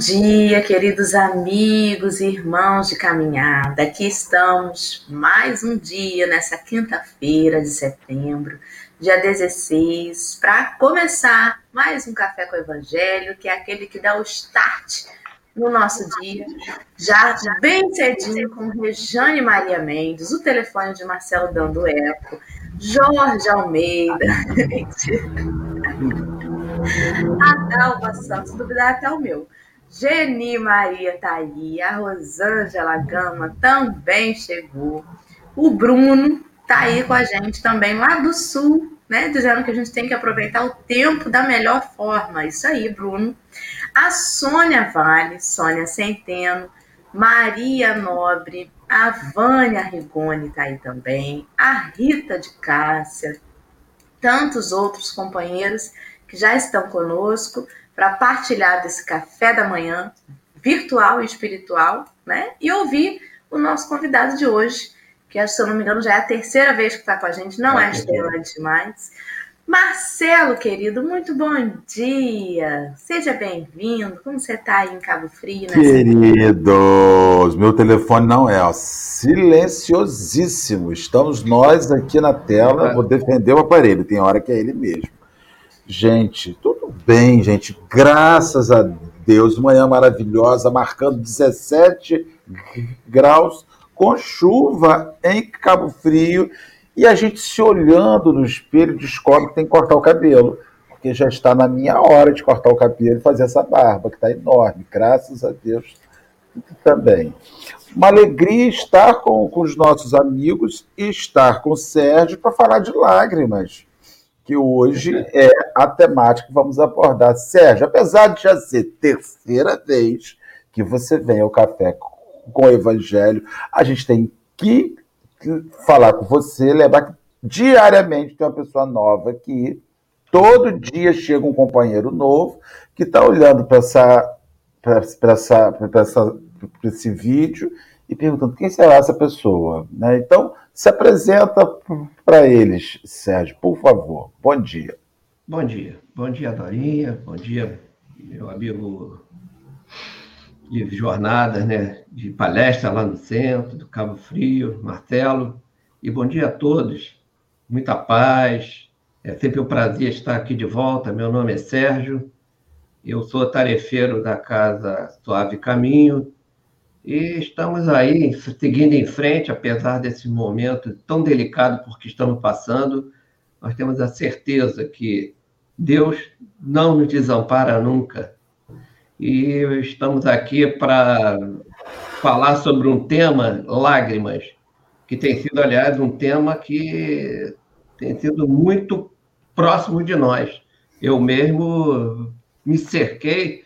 dia, queridos amigos e irmãos de caminhada. Aqui estamos mais um dia nessa quinta-feira de setembro, dia 16, para começar mais um café com o Evangelho, que é aquele que dá o start no nosso dia, já bem cedinho com Rejane Maria Mendes, o telefone de Marcelo dando eco, Jorge Almeida, a Dalva Santos, duvidar até o meu. Geni Maria tá aí, a Rosângela Gama também chegou. O Bruno tá aí com a gente também lá do sul, né? Dizendo que a gente tem que aproveitar o tempo da melhor forma. Isso aí, Bruno. A Sônia Vale, Sônia Centeno, Maria Nobre, a Vânia Rigoni tá aí também, a Rita de Cássia, tantos outros companheiros que já estão conosco para partilhar desse café da manhã virtual e espiritual, né? E ouvir o nosso convidado de hoje, que se eu não me engano já é a terceira vez que está com a gente, não é, é estreante mais. Marcelo, querido, muito bom dia. Seja bem-vindo. Como você está aí em Cabo Frio? Nessa... Queridos, meu telefone não é ó, silenciosíssimo. Estamos nós aqui na tela. Vou defender o aparelho. Tem hora que é ele mesmo. Gente, tudo bem, gente. Graças a Deus, manhã maravilhosa, marcando 17 graus, com chuva em Cabo Frio. E a gente se olhando no espelho descobre que tem que cortar o cabelo. Porque já está na minha hora de cortar o cabelo e fazer essa barba, que está enorme. Graças a Deus também. Uma alegria estar com, com os nossos amigos e estar com o Sérgio para falar de lágrimas que hoje é a temática que vamos abordar. Sérgio, apesar de já ser terceira vez que você vem ao café com o Evangelho, a gente tem que falar com você, lembrar que diariamente tem uma pessoa nova aqui, todo dia chega um companheiro novo que está olhando para essa, essa, essa, esse vídeo e perguntando quem será essa pessoa. Né? Então, se apresenta para eles, Sérgio, por favor. Bom dia. Bom dia. Bom dia, Dorinha. Bom dia, meu amigo de jornadas, né? de palestra lá no centro, do Cabo Frio, Marcelo. E bom dia a todos. Muita paz. É sempre um prazer estar aqui de volta. Meu nome é Sérgio. Eu sou tarefeiro da Casa Suave Caminho, e estamos aí seguindo em frente, apesar desse momento tão delicado por que estamos passando. Nós temos a certeza que Deus não nos desampara nunca. E estamos aqui para falar sobre um tema, lágrimas, que tem sido, aliás, um tema que tem sido muito próximo de nós. Eu mesmo me cerquei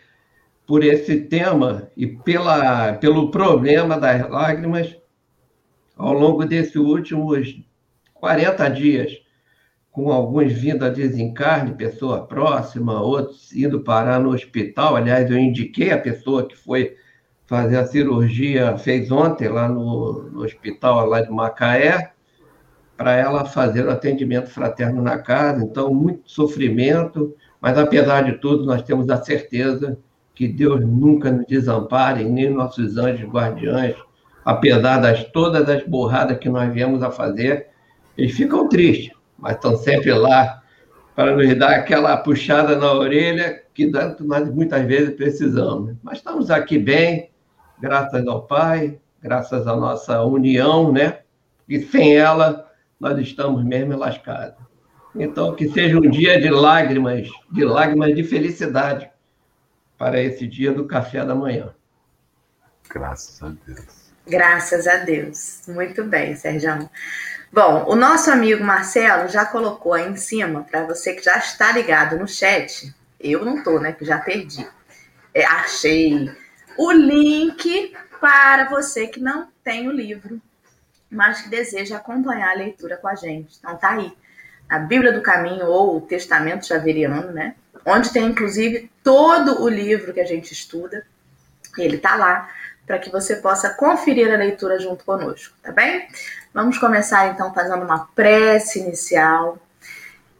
por esse tema e pela, pelo problema das lágrimas ao longo desses últimos 40 dias, com alguns vindo a desencarne, pessoa próxima, outros indo parar no hospital. Aliás, eu indiquei a pessoa que foi fazer a cirurgia, fez ontem lá no, no hospital lá de Macaé, para ela fazer o atendimento fraterno na casa. Então, muito sofrimento, mas apesar de tudo, nós temos a certeza que Deus nunca nos desampare, nem nossos anjos guardiães, apesar das todas as borradas que nós viemos a fazer, eles ficam tristes, mas estão sempre lá para nos dar aquela puxada na orelha que nós muitas vezes precisamos. Mas estamos aqui bem, graças ao Pai, graças à nossa união, né? E sem ela, nós estamos mesmo lascados. Então, que seja um dia de lágrimas, de lágrimas de felicidade, para esse dia do café da manhã. Graças a Deus. Graças a Deus. Muito bem, Sérgio. Bom, o nosso amigo Marcelo já colocou aí em cima, para você que já está ligado no chat, eu não estou, né, que já perdi. É, achei o link para você que não tem o livro, mas que deseja acompanhar a leitura com a gente. Então tá aí, a Bíblia do Caminho ou o Testamento Xaveriano, né? Onde tem inclusive todo o livro que a gente estuda. Ele está lá para que você possa conferir a leitura junto conosco, tá bem? Vamos começar então fazendo uma prece inicial.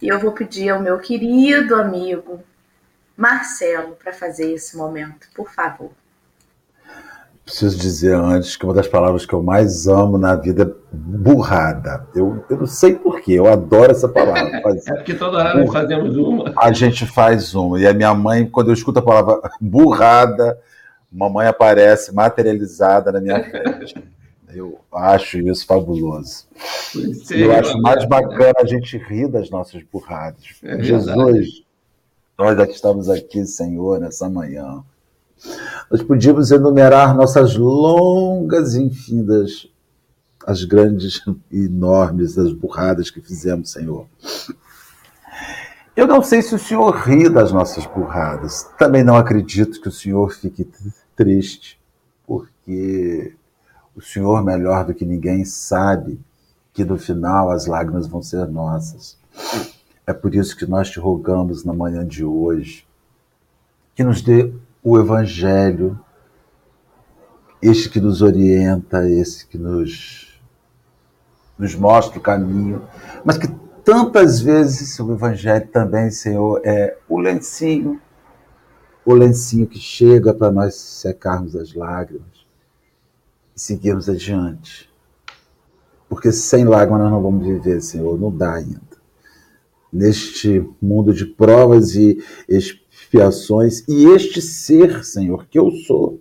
E eu vou pedir ao meu querido amigo Marcelo para fazer esse momento, por favor. Preciso dizer antes que uma das palavras que eu mais amo na vida é burrada. Eu, eu não sei porquê, eu adoro essa palavra. é porque toda hora nós fazemos uma. A gente faz uma. E a minha mãe, quando eu escuto a palavra burrada, mamãe aparece materializada na minha frente. Eu acho isso fabuloso. eu acho mais bacana a gente rir das nossas burradas. É Jesus, nós é que estamos aqui, Senhor, nessa manhã nós podíamos enumerar nossas longas e infindas, as grandes e enormes, as burradas que fizemos, Senhor. Eu não sei se o Senhor ri das nossas burradas. Também não acredito que o Senhor fique triste, porque o Senhor, melhor do que ninguém, sabe que no final as lágrimas vão ser nossas. É por isso que nós te rogamos na manhã de hoje que nos dê o Evangelho, este que nos orienta, esse que nos, nos mostra o caminho, mas que tantas vezes o Evangelho também, Senhor, é o lencinho, o lencinho que chega para nós secarmos as lágrimas e seguirmos adiante. Porque sem lágrimas nós não vamos viver, Senhor, não dá ainda. Neste mundo de provas e expiações, e este ser, Senhor, que eu sou.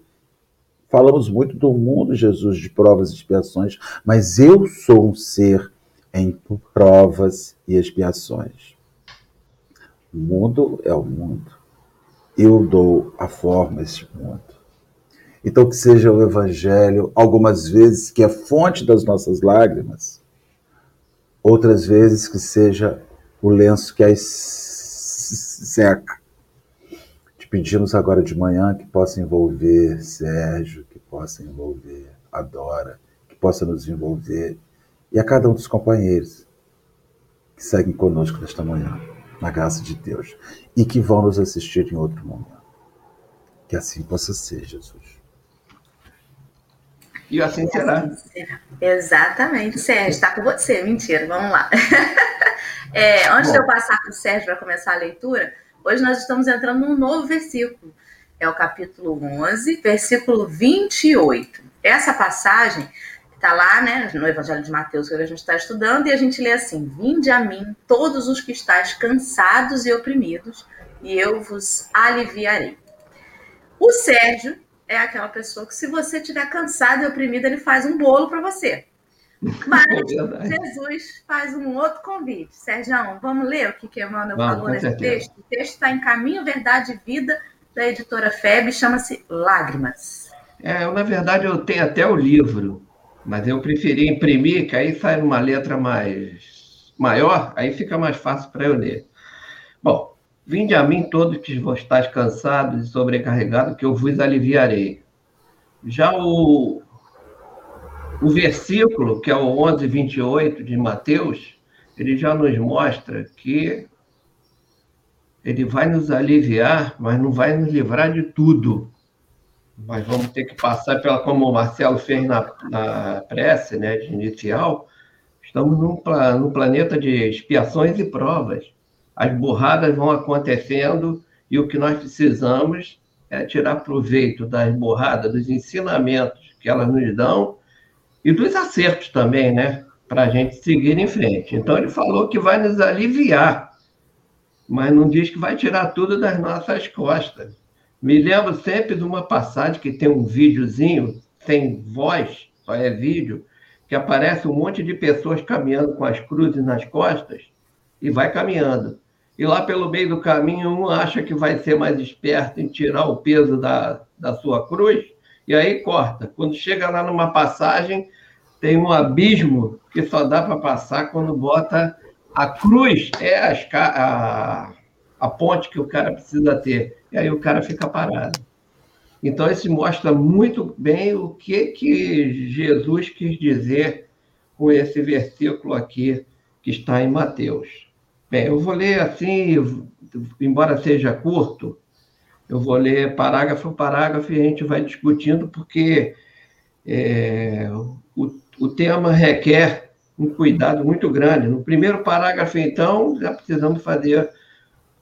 Falamos muito do mundo, Jesus, de provas e expiações, mas eu sou um ser em provas e expiações. O mundo é o mundo. Eu dou a forma a esse mundo. Então, que seja o Evangelho, algumas vezes, que é fonte das nossas lágrimas, outras vezes que seja o lenço que as seca pedimos agora de manhã que possa envolver Sérgio, que possa envolver a Dora, que possa nos envolver e a cada um dos companheiros que seguem conosco nesta manhã, na graça de Deus, e que vão nos assistir em outro momento. Que assim possa ser, Jesus. E assim será. Exatamente. Sérgio, está com você. Mentira, vamos lá. É, antes Bom. de eu passar para o Sérgio para começar a leitura, Hoje nós estamos entrando num novo versículo. É o capítulo 11, versículo 28. Essa passagem está lá né, no Evangelho de Mateus que a gente está estudando, e a gente lê assim: Vinde a mim, todos os que estáis cansados e oprimidos, e eu vos aliviarei. O Sérgio é aquela pessoa que, se você estiver cansado e oprimido, ele faz um bolo para você. Mas é Jesus faz um outro convite. Sérgio, vamos ler o que, que Emmanuel vamos, falou nesse certeza. texto? O texto está em Caminho, Verdade e Vida, da editora FEB, chama-se Lágrimas. É, eu, na verdade, eu tenho até o livro, mas eu preferi imprimir, que aí sai uma letra mais maior, aí fica mais fácil para eu ler. Bom, vinde a mim todos que estáis cansados e sobrecarregados, que eu vos aliviarei. Já o, o versículo, que é o 11, 28 de Mateus, ele já nos mostra que ele vai nos aliviar, mas não vai nos livrar de tudo. Mas vamos ter que passar pela, como o Marcelo fez na, na prece, né, inicial, estamos num, num planeta de expiações e provas. As borradas vão acontecendo e o que nós precisamos é tirar proveito das borradas, dos ensinamentos que elas nos dão e dos acertos também, né? Para a gente seguir em frente. Então, ele falou que vai nos aliviar, mas não diz que vai tirar tudo das nossas costas. Me lembro sempre de uma passagem que tem um videozinho, sem voz, só é vídeo, que aparece um monte de pessoas caminhando com as cruzes nas costas e vai caminhando. E lá pelo meio do caminho, um acha que vai ser mais esperto em tirar o peso da, da sua cruz e aí corta. Quando chega lá numa passagem, tem um abismo que só dá para passar quando bota a cruz, é a, a, ponte que o cara precisa ter. E aí o cara fica parado. Então, isso mostra muito bem o que, que Jesus quis dizer com esse versículo aqui que está em Mateus. Bem, eu vou ler assim, embora seja curto, eu vou ler parágrafo por parágrafo e a gente vai discutindo, porque é, o, o tema requer um cuidado muito grande. No primeiro parágrafo, então, já precisamos fazer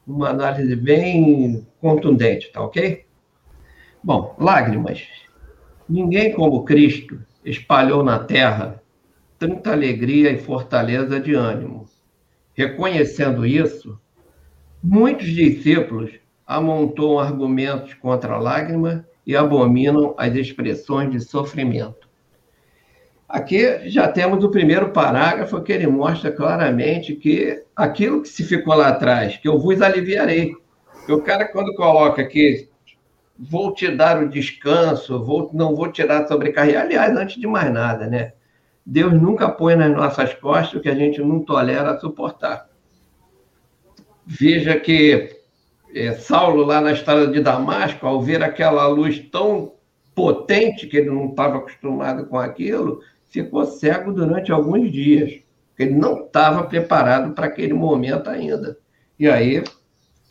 uma análise bem contundente, tá ok? Bom, lágrimas. Ninguém como Cristo espalhou na terra tanta alegria e fortaleza de ânimo. Reconhecendo isso, muitos discípulos amontoam argumentos contra a lágrima e abominam as expressões de sofrimento. Aqui já temos o primeiro parágrafo que ele mostra claramente que aquilo que se ficou lá atrás, que eu vos aliviarei. O cara, quando coloca aqui, vou te dar o descanso, vou, não vou tirar sobrecarregar. Aliás, antes de mais nada, né? Deus nunca põe nas nossas costas o que a gente não tolera suportar. Veja que é, Saulo, lá na estrada de Damasco, ao ver aquela luz tão potente que ele não estava acostumado com aquilo, ficou cego durante alguns dias. Ele não estava preparado para aquele momento ainda. E aí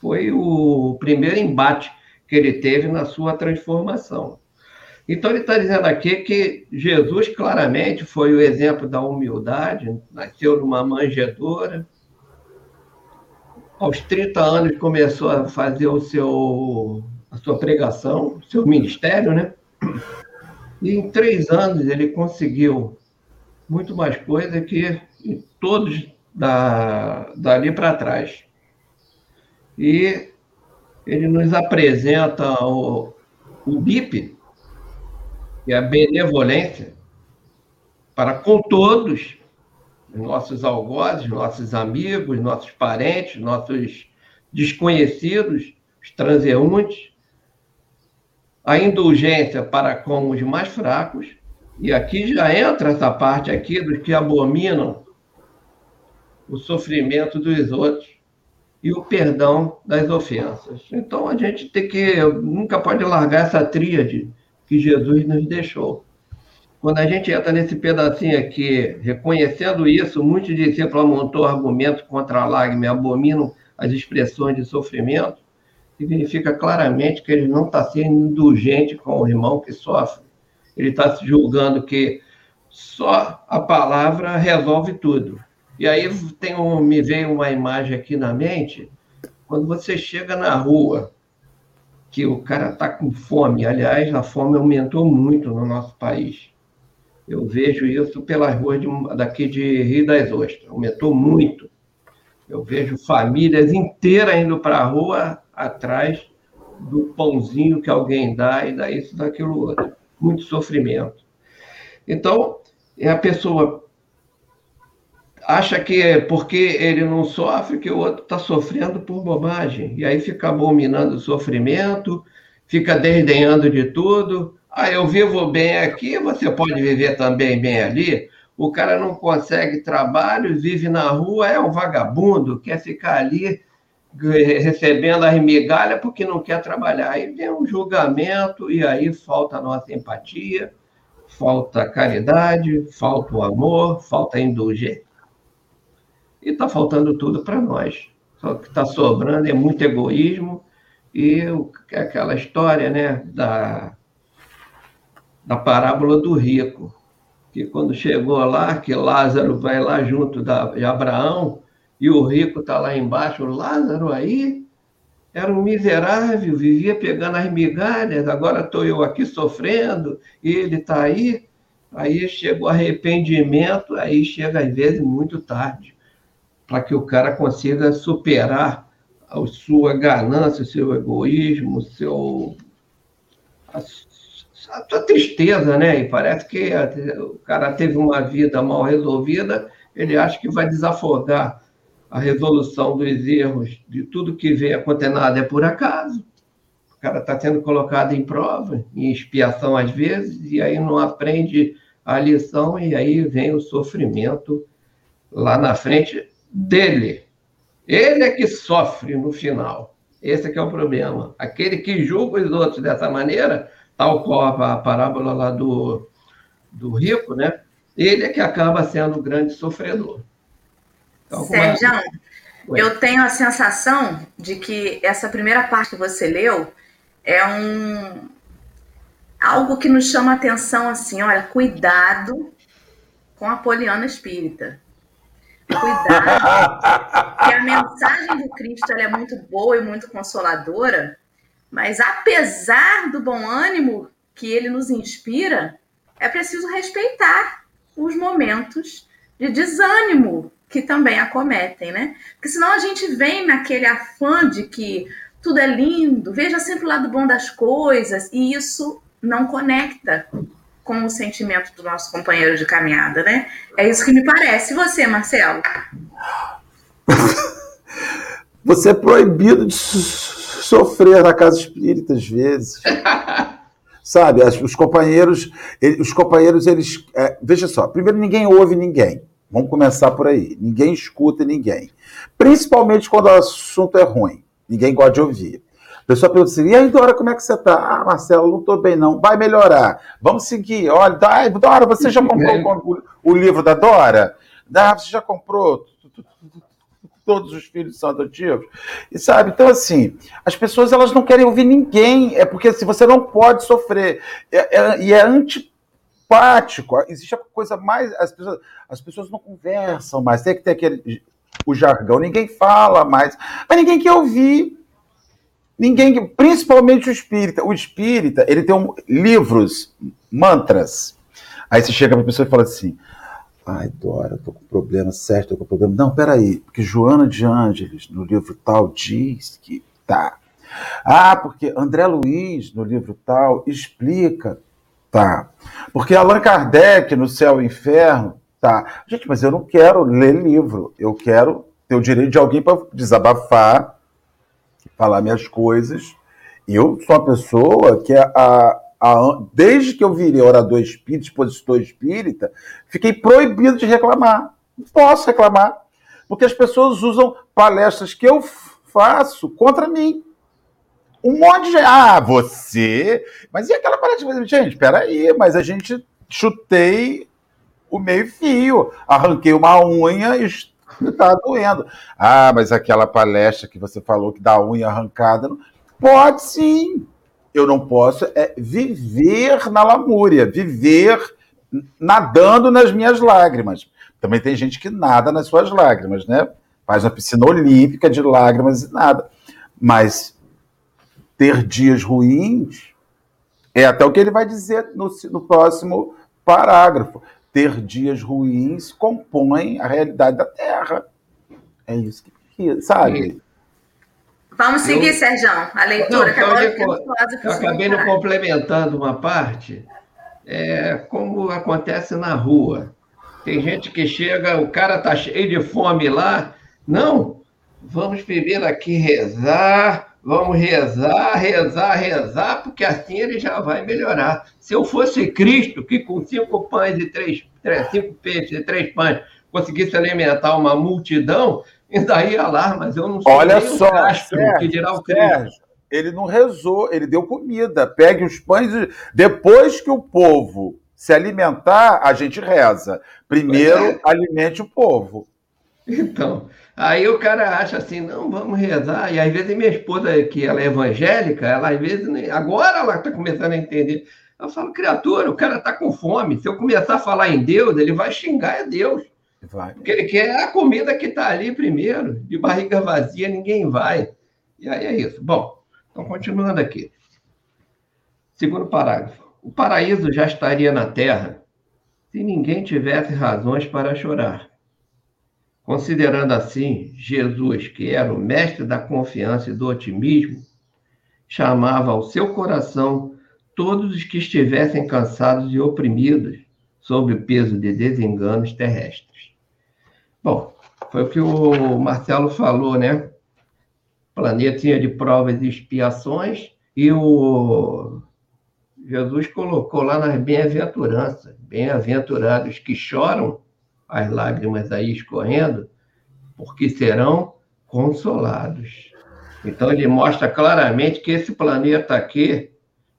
foi o primeiro embate que ele teve na sua transformação. Então, ele está dizendo aqui que Jesus claramente foi o exemplo da humildade, nasceu numa manjedoura. Aos 30 anos começou a fazer o seu, a sua pregação, seu ministério, né? E em três anos ele conseguiu muito mais coisa que todos da, dali para trás. E ele nos apresenta o, o BIP, que é a benevolência, para com todos, nossos algozes, nossos amigos, nossos parentes, nossos desconhecidos, os transeuntes, a indulgência para com os mais fracos, e aqui já entra essa parte aqui dos que abominam o sofrimento dos outros e o perdão das ofensas. Então a gente tem que nunca pode largar essa tríade que Jesus nos deixou. Quando a gente entra nesse pedacinho aqui, reconhecendo isso, muitos discípulos amontou argumentos contra a lágrima e abominam as expressões de sofrimento, significa claramente que ele não está sendo indulgente com o irmão que sofre. Ele está se julgando que só a palavra resolve tudo. E aí tem um, me veio uma imagem aqui na mente, quando você chega na rua, que o cara está com fome. Aliás, a fome aumentou muito no nosso país. Eu vejo isso pelas ruas de, daqui de Rio das Ostras. Aumentou muito. Eu vejo famílias inteiras indo para a rua atrás do pãozinho que alguém dá e dá isso, daquilo outro. Muito sofrimento. Então, é a pessoa acha que é porque ele não sofre, que o outro está sofrendo por bobagem. E aí fica abominando o sofrimento, fica desdenhando de tudo. Ah, eu vivo bem aqui, você pode viver também bem ali. O cara não consegue trabalho, vive na rua, é um vagabundo, quer ficar ali recebendo as migalhas porque não quer trabalhar. Aí vem um julgamento e aí falta a nossa empatia, falta caridade, falta o amor, falta a indulgência e está faltando tudo para nós. Só que está sobrando é muito egoísmo e é aquela história né, da, da parábola do rico, que quando chegou lá, que Lázaro vai lá junto de Abraão e o rico está lá embaixo, Lázaro aí era um miserável, vivia pegando as migalhas, agora estou eu aqui sofrendo, e ele está aí. Aí chega o arrependimento, aí chega às vezes muito tarde para que o cara consiga superar a sua ganância, o seu egoísmo, o seu, a, a sua tristeza, né? E parece que o cara teve uma vida mal resolvida, ele acha que vai desafogar a resolução dos erros, de tudo que vem a é por acaso. O cara está sendo colocado em prova, em expiação às vezes, e aí não aprende a lição, e aí vem o sofrimento lá na frente dele. Ele é que sofre no final. Esse é que é o problema. Aquele que julga os outros dessa maneira, tal qual a parábola lá do, do rico, né? Ele é que acaba sendo o grande sofredor. Então, Sérgio, é... eu tenho a sensação de que essa primeira parte que você leu é um algo que nos chama a atenção assim, olha, cuidado com a poliana espírita. Cuidado, que a mensagem do Cristo é muito boa e muito consoladora, mas apesar do bom ânimo que ele nos inspira, é preciso respeitar os momentos de desânimo que também acometem, né? Porque senão a gente vem naquele afã de que tudo é lindo, veja sempre o lado bom das coisas, e isso não conecta com o sentimento do nosso companheiro de caminhada, né? É isso que me parece. E você, Marcelo? Você é proibido de sofrer na casa espírita às vezes. Sabe, os companheiros, os companheiros, eles. É, veja só, primeiro, ninguém ouve ninguém. Vamos começar por aí. Ninguém escuta ninguém. Principalmente quando o assunto é ruim. Ninguém gosta de ouvir. A pessoa pergunta assim: e aí, Dora, como é que você está? Ah, Marcelo, não estou bem, não. Vai melhorar. Vamos seguir. Olha, Dora, você já comprou o, o livro da Dora? Ah, você já comprou? Todos os filhos são adotivos. E sabe, então assim, as pessoas elas não querem ouvir ninguém, é porque assim, você não pode sofrer. É, é, e é antipático. Existe a coisa mais. As pessoas, as pessoas não conversam mais, tem que ter aquele o jargão, ninguém fala mais, mas ninguém quer ouvir. Ninguém, principalmente o espírita. O espírita, ele tem um, livros, mantras. Aí você chega para a pessoa e fala assim: Ai, Dora, tô com problema, certo, tô com problema. Não, peraí, porque Joana de Ângeles, no livro tal, diz que tá. Ah, porque André Luiz, no livro tal, explica, tá. Porque Allan Kardec, no Céu e Inferno, tá. Gente, mas eu não quero ler livro, eu quero ter o direito de alguém para desabafar, falar minhas coisas. E eu sou uma pessoa que é a, a, desde que eu virei orador espírita, expositor espírita, fiquei proibido de reclamar. Não posso reclamar. Porque as pessoas usam palestras que eu faço contra mim. Um monte de. Ah, você. Mas e aquela palestra? Gente, peraí, mas a gente chutei o meio-fio, arranquei uma unha e está doendo. Ah, mas aquela palestra que você falou que dá unha arrancada. Pode sim eu não posso é viver na lamúria, viver nadando nas minhas lágrimas. Também tem gente que nada nas suas lágrimas, né? Faz uma piscina olímpica de lágrimas e nada. Mas ter dias ruins é até o que ele vai dizer no, no próximo parágrafo. Ter dias ruins compõe a realidade da Terra. É isso que, sabe? Vamos seguir, eu... Sérgio, a leitura, não, que agora eu, eu acabei não complementando uma parte, é, como acontece na rua. Tem gente que chega, o cara está cheio de fome lá. Não, vamos primeiro aqui rezar, vamos rezar, rezar, rezar, porque assim ele já vai melhorar. Se eu fosse Cristo, que com cinco pães e três, três cinco peixes e três pães conseguisse alimentar uma multidão, e daí lá, mas eu não sou Olha só, Castro, Sérgio, que dirá o Sérgio, ele não rezou, ele deu comida. Pegue os pães. Depois que o povo se alimentar, a gente reza. Primeiro, é. alimente o povo. Então, aí o cara acha assim, não, vamos rezar. E às vezes minha esposa, que ela é evangélica, ela às vezes, agora ela está começando a entender. Eu falo, criatura, o cara está com fome. Se eu começar a falar em Deus, ele vai xingar a Deus. Vai. Porque ele quer a comida que está ali primeiro. De barriga vazia, ninguém vai. E aí é isso. Bom, então continuando aqui. Segundo parágrafo. O paraíso já estaria na terra se ninguém tivesse razões para chorar. Considerando assim, Jesus, que era o mestre da confiança e do otimismo, chamava ao seu coração todos os que estivessem cansados e oprimidos sob o peso de desenganos terrestres. Bom, foi o que o Marcelo falou, né? Planetinha de provas e expiações, e o Jesus colocou lá nas bem-aventuranças, bem-aventurados que choram, as lágrimas aí escorrendo, porque serão consolados. Então ele mostra claramente que esse planeta aqui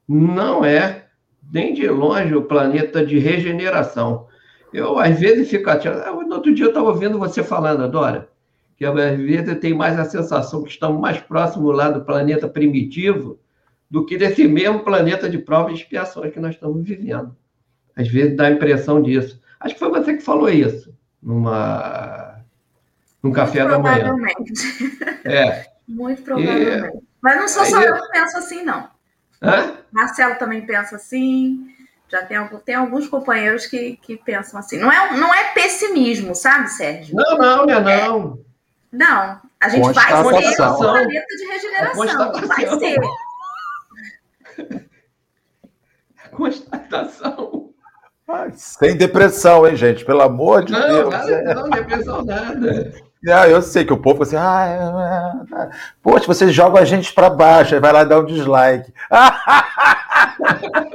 não é nem de longe o planeta de regeneração. Eu, às vezes, fico chateado. Ah, no outro dia eu estava ouvindo você falando, Dora, que às vezes eu tenho mais a sensação que estamos mais próximos lá do planeta primitivo do que desse mesmo planeta de provas e expiações que nós estamos vivendo. Às vezes dá a impressão disso. Acho que foi você que falou isso numa, no café da manhã. Provavelmente. É. Muito provavelmente. E... Mas não sou só eu que penso assim, não. Hã? Marcelo também pensa assim. Já tem, tem alguns companheiros que, que pensam assim. Não é, não é pessimismo, sabe, Sérgio? Não, não, não, é, não. Não. A gente vai ser um planeta de regeneração. Vai ser. Constatação. sem depressão, hein, gente? Pelo amor de não, Deus. Nada, é. Não, depressão nada. Ah, eu sei que o povo assim, ah, é, é, poxa, você joga a gente para baixo, aí vai lá dar um dislike.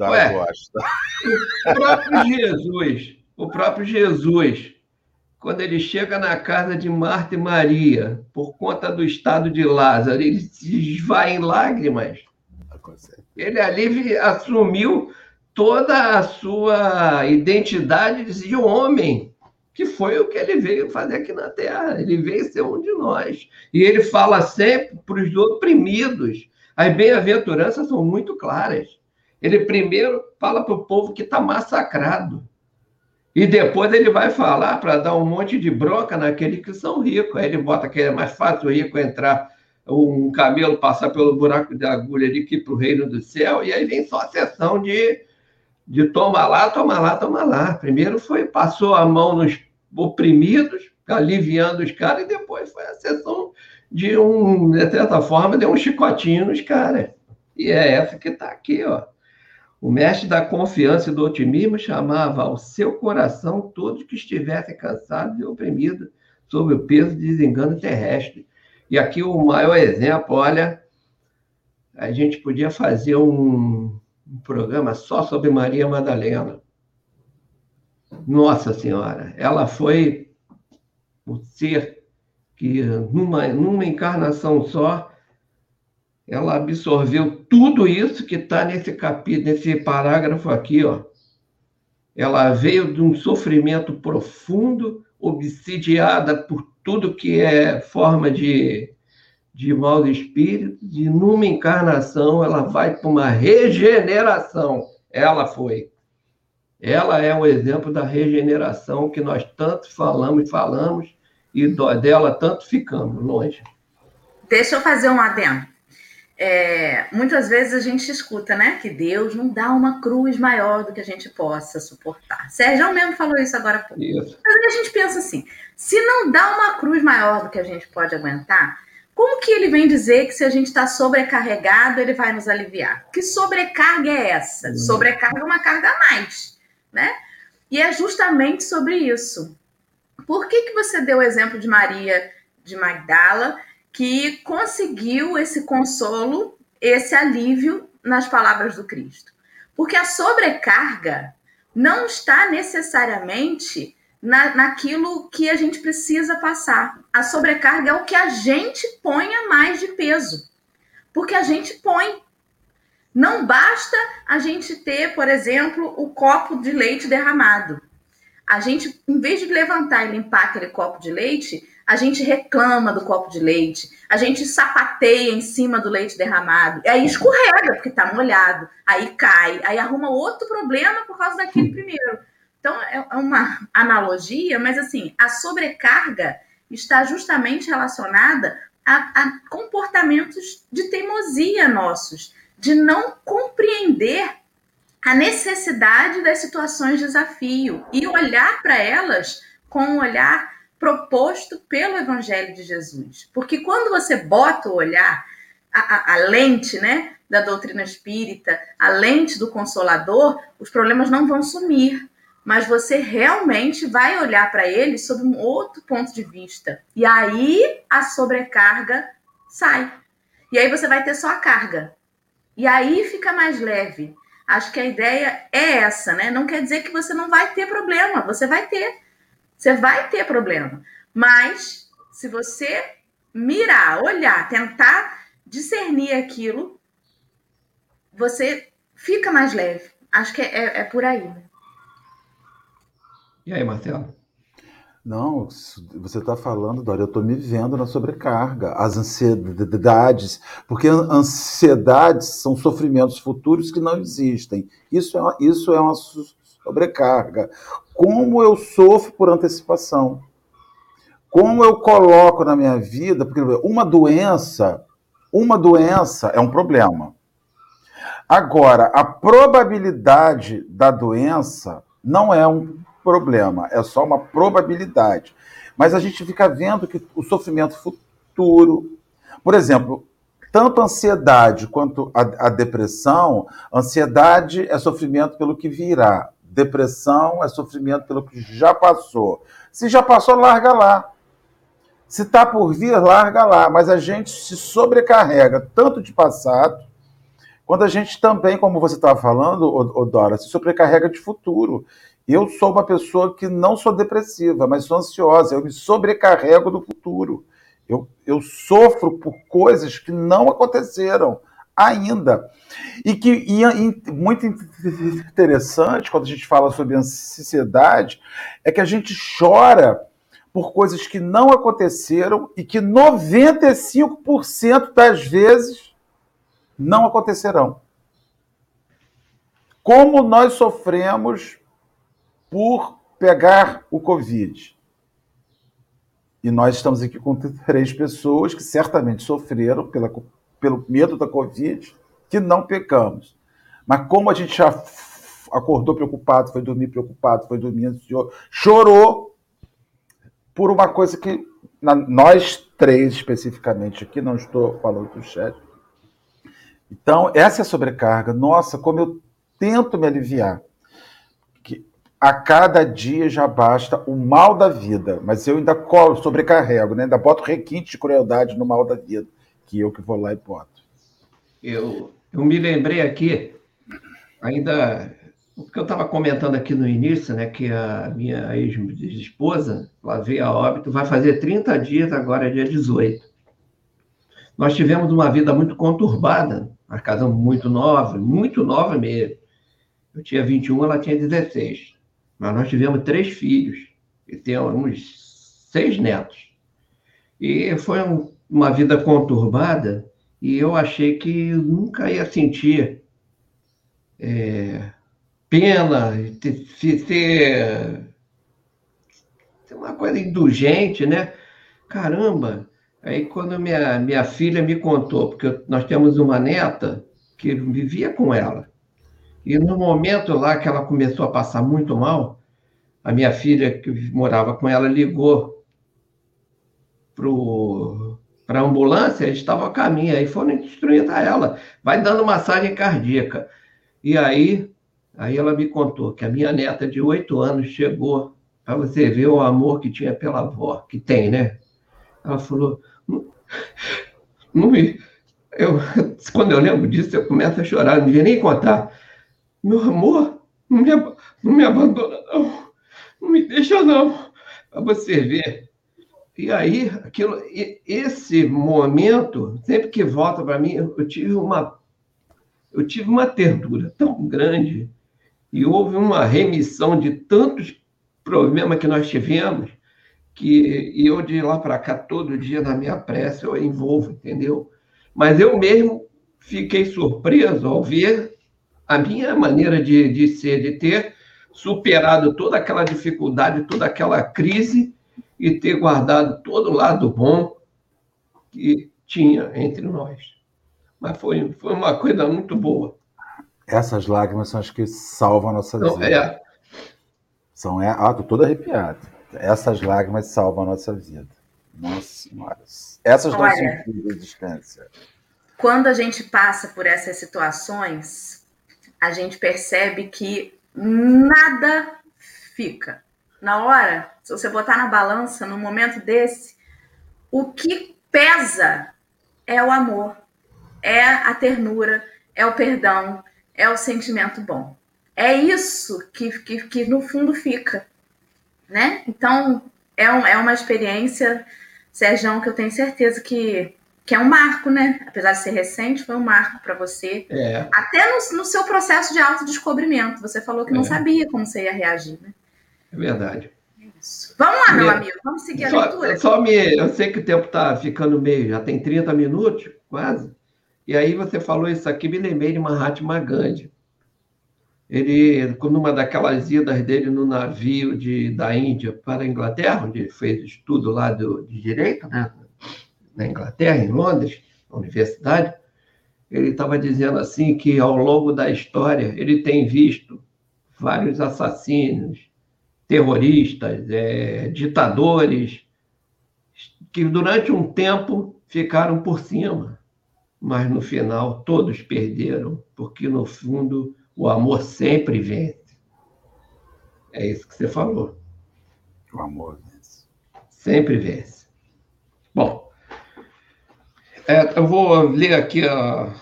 Ué, gosta. O próprio Jesus, o próprio Jesus, quando ele chega na casa de Marta e Maria, por conta do estado de Lázaro, ele se esvai em lágrimas. Ele ali assumiu toda a sua identidade de homem, que foi o que ele veio fazer aqui na Terra. Ele veio ser um de nós. E ele fala sempre para os oprimidos. As bem-aventuranças são muito claras. Ele primeiro fala para o povo que está massacrado. E depois ele vai falar para dar um monte de bronca naqueles que são ricos. Aí ele bota que é mais fácil o rico entrar, um camelo passar pelo buraco da agulha ali aqui para o reino do céu, e aí vem só a sessão de, de toma lá, toma lá, toma lá. Primeiro foi, passou a mão nos oprimidos, aliviando os caras, e depois foi a sessão de um, de certa forma, deu um chicotinho nos caras. E é essa que está aqui, ó. O mestre da confiança e do otimismo chamava ao seu coração todos que estivessem cansados e oprimidos sob o peso de desengano terrestre. E aqui o maior exemplo, olha, a gente podia fazer um, um programa só sobre Maria Madalena. Nossa Senhora, ela foi o ser que, numa, numa encarnação só, ela absorveu tudo isso que está nesse capítulo, nesse parágrafo aqui, ó. Ela veio de um sofrimento profundo, obsidiada por tudo que é forma de, de maus espíritos, e numa encarnação ela vai para uma regeneração. Ela foi. Ela é um exemplo da regeneração que nós tanto falamos e falamos, e dela tanto ficamos longe. Deixa eu fazer um adendo é, muitas vezes a gente escuta, né, que Deus não dá uma cruz maior do que a gente possa suportar. Sérgio mesmo falou isso agora há pouco. Isso. Mas aí a gente pensa assim: se não dá uma cruz maior do que a gente pode aguentar, como que ele vem dizer que se a gente está sobrecarregado, ele vai nos aliviar? Que sobrecarga é essa? Uhum. Sobrecarga é uma carga a mais, né? E é justamente sobre isso. Por que, que você deu o exemplo de Maria de Magdala? Que conseguiu esse consolo, esse alívio nas palavras do Cristo. Porque a sobrecarga não está necessariamente na, naquilo que a gente precisa passar. A sobrecarga é o que a gente põe a mais de peso. Porque a gente põe. Não basta a gente ter, por exemplo, o copo de leite derramado. A gente, em vez de levantar e limpar aquele copo de leite, a gente reclama do copo de leite, a gente sapateia em cima do leite derramado, aí escorrega porque está molhado, aí cai, aí arruma outro problema por causa daquele primeiro. Então é, é uma analogia, mas assim, a sobrecarga está justamente relacionada a, a comportamentos de teimosia nossos, de não compreender a necessidade das situações de desafio e olhar para elas com um olhar proposto pelo Evangelho de Jesus. Porque quando você bota o olhar, a, a, a, lente né, da doutrina espírita, a lente do consolador, os problemas não vão sumir. Mas você realmente vai olhar para eles sob um outro ponto de vista. E aí a sobrecarga sai. E aí você vai ter só a carga. E aí fica mais leve. Acho que a ideia é essa, né? Não quer dizer que você não vai ter problema, você vai ter você vai ter problema. Mas se você mirar, olhar, tentar discernir aquilo, você fica mais leve. Acho que é, é por aí. Né? E aí, Marcelo? Não, você está falando, Dora, eu estou me vendo na sobrecarga, as ansiedades, porque ansiedades são sofrimentos futuros que não existem. Isso é, isso é uma sobrecarga. Como eu sofro por antecipação. Como eu coloco na minha vida, porque uma doença, uma doença é um problema. Agora, a probabilidade da doença não é um problema, é só uma probabilidade. Mas a gente fica vendo que o sofrimento futuro, por exemplo, tanto a ansiedade quanto a, a, depressão, ansiedade é sofrimento pelo que virá, depressão é sofrimento pelo que já passou. Se já passou, larga lá. Se está por vir, larga lá. Mas a gente se sobrecarrega tanto de passado, quanto a gente também, como você estava falando, Odora, se sobrecarrega de futuro. Eu sou uma pessoa que não sou depressiva, mas sou ansiosa. Eu me sobrecarrego do futuro. Eu, eu sofro por coisas que não aconteceram ainda. E que e, e, muito interessante quando a gente fala sobre ansiedade é que a gente chora por coisas que não aconteceram e que 95% das vezes não acontecerão. Como nós sofremos por pegar o Covid. E nós estamos aqui com três pessoas que certamente sofreram pela, pelo medo da Covid, que não pecamos. Mas como a gente já acordou preocupado, foi dormir preocupado, foi dormir ansioso, chorou por uma coisa que na, nós três especificamente aqui, não estou falando do chat. Então, essa é a sobrecarga. Nossa, como eu tento me aliviar a cada dia já basta o mal da vida, mas eu ainda sobrecarrego, né? ainda boto requinte de crueldade no mal da vida, que eu que vou lá e boto. Eu, eu me lembrei aqui, ainda, o que eu estava comentando aqui no início, né, que a minha ex-esposa, ela veio a óbito, vai fazer 30 dias, agora é dia 18. Nós tivemos uma vida muito conturbada, nós casamos muito nova, muito nova mesmo. Eu tinha 21, ela tinha 16. Mas nós tivemos três filhos e temos seis netos. E foi um, uma vida conturbada e eu achei que nunca ia sentir é, pena, ser, ter, ter uma coisa indulgente, né? Caramba! Aí quando minha, minha filha me contou, porque nós temos uma neta que vivia com ela. E no momento lá que ela começou a passar muito mal, a minha filha, que morava com ela, ligou para a ambulância, eles estavam a caminho, aí foram instruindo a ela, vai dando massagem cardíaca. E aí, aí ela me contou que a minha neta de oito anos chegou, para você ver o amor que tinha pela avó, que tem, né? Ela falou, não, não me... Eu, quando eu lembro disso, eu começo a chorar, não devia nem contar. Meu amor, não me, não me abandona, não. Não me deixa, não. Para você ver. E aí, aquilo, esse momento, sempre que volta para mim, eu tive uma eu tive uma ternura tão grande e houve uma remissão de tantos problemas que nós tivemos que eu de lá para cá todo dia na minha prece eu envolvo, entendeu? Mas eu mesmo fiquei surpreso ao ver a minha maneira de, de ser, de ter superado toda aquela dificuldade, toda aquela crise e ter guardado todo o lado bom que tinha entre nós. Mas foi, foi uma coisa muito boa. Essas lágrimas são as que salvam a nossa Não, vida. É. São, é, ah, tô todo arrepiado. Essas lágrimas salvam a nossa vida. Nossa Senhora. Essas Olha, não são existência. Quando a gente passa por essas situações, a gente percebe que nada fica. Na hora, se você botar na balança, no momento desse, o que pesa é o amor, é a ternura, é o perdão, é o sentimento bom. É isso que, que, que no fundo fica, né? Então, é, um, é uma experiência, Sérgio, que eu tenho certeza que que é um marco, né? Apesar de ser recente, foi um marco para você. É. Até no, no, seu processo de autodescobrimento. Você falou que é. não sabia como você ia reagir, né? É verdade. Isso. Vamos lá, meu amigo, vamos seguir só, a leitura. Só me, eu sei que o tempo está ficando meio, já tem 30 minutos, quase. E aí você falou isso aqui, me lembrei de Mahatma Gandhi. ele, numa daquelas idas dele no navio de, da Índia para a Inglaterra, onde ele fez estudo lá do, de direito, né? na Inglaterra, em Londres, na universidade, ele estava dizendo assim que ao longo da história ele tem visto vários assassinos, terroristas, é, ditadores, que durante um tempo ficaram por cima, mas no final todos perderam, porque no fundo o amor sempre vence. É isso que você falou. O amor vence. Sempre vence. Bom, é, eu vou ler aqui a,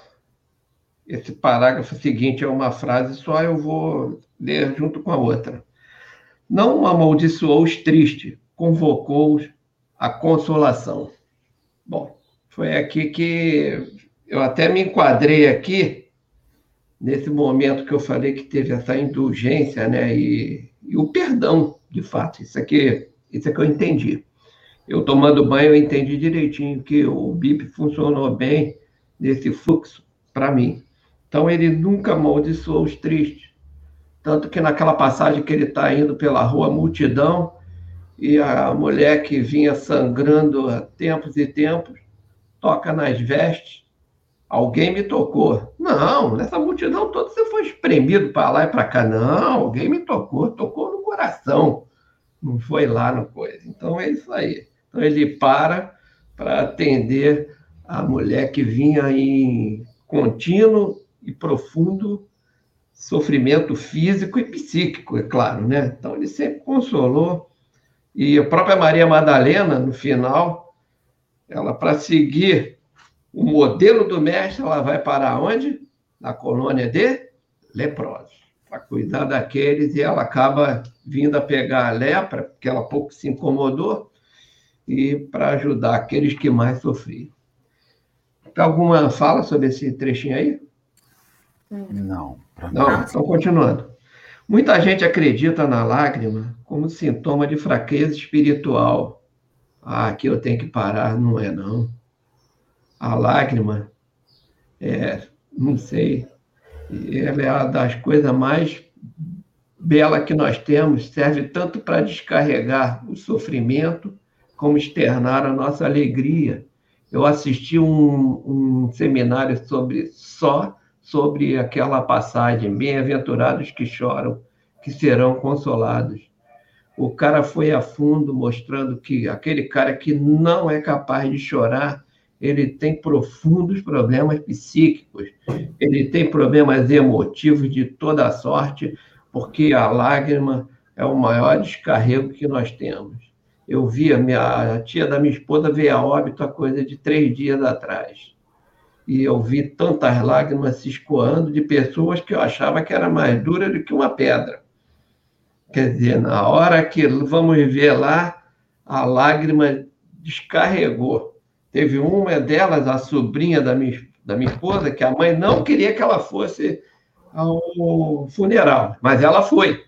esse parágrafo seguinte, é uma frase só, eu vou ler junto com a outra. Não amaldiçoou os tristes, convocou-os à consolação. Bom, foi aqui que eu até me enquadrei aqui, nesse momento que eu falei que teve essa indulgência, né? E, e o perdão, de fato. Isso aqui, isso aqui eu entendi. Eu tomando banho, eu entendi direitinho que o BIP funcionou bem nesse fluxo para mim. Então, ele nunca amaldiçoou os tristes. Tanto que naquela passagem que ele está indo pela rua, multidão, e a mulher que vinha sangrando há tempos e tempos, toca nas vestes, alguém me tocou. Não, nessa multidão toda você foi espremido para lá e para cá. Não, alguém me tocou, tocou no coração. Não foi lá no coisa. Então é isso aí. Então ele para para atender a mulher que vinha em contínuo e profundo sofrimento físico e psíquico, é claro, né? Então ele sempre consolou. E a própria Maria Madalena, no final, ela para seguir o modelo do mestre, ela vai para onde? Na colônia de leprosos, para cuidar daqueles, e ela acaba vindo a pegar a lepra, porque ela pouco se incomodou, e para ajudar aqueles que mais sofriam. Tem alguma fala sobre esse trechinho aí? Não. Não, então continuando. Muita gente acredita na lágrima como sintoma de fraqueza espiritual. Ah, aqui eu tenho que parar, não é não. A lágrima é, não sei, ela é uma das coisas mais belas que nós temos, serve tanto para descarregar o sofrimento como externar a nossa alegria. Eu assisti um, um seminário sobre só sobre aquela passagem: Bem-aventurados que choram, que serão consolados. O cara foi a fundo mostrando que aquele cara que não é capaz de chorar, ele tem profundos problemas psíquicos, ele tem problemas emotivos de toda sorte, porque a lágrima é o maior descarrego que nós temos. Eu vi a, minha, a tia da minha esposa veio a óbito a coisa de três dias atrás e eu vi tantas lágrimas se escoando de pessoas que eu achava que era mais dura do que uma pedra. Quer dizer, na hora que vamos ver lá, a lágrima descarregou. Teve uma delas, a sobrinha da minha, da minha esposa, que a mãe não queria que ela fosse ao funeral, mas ela foi.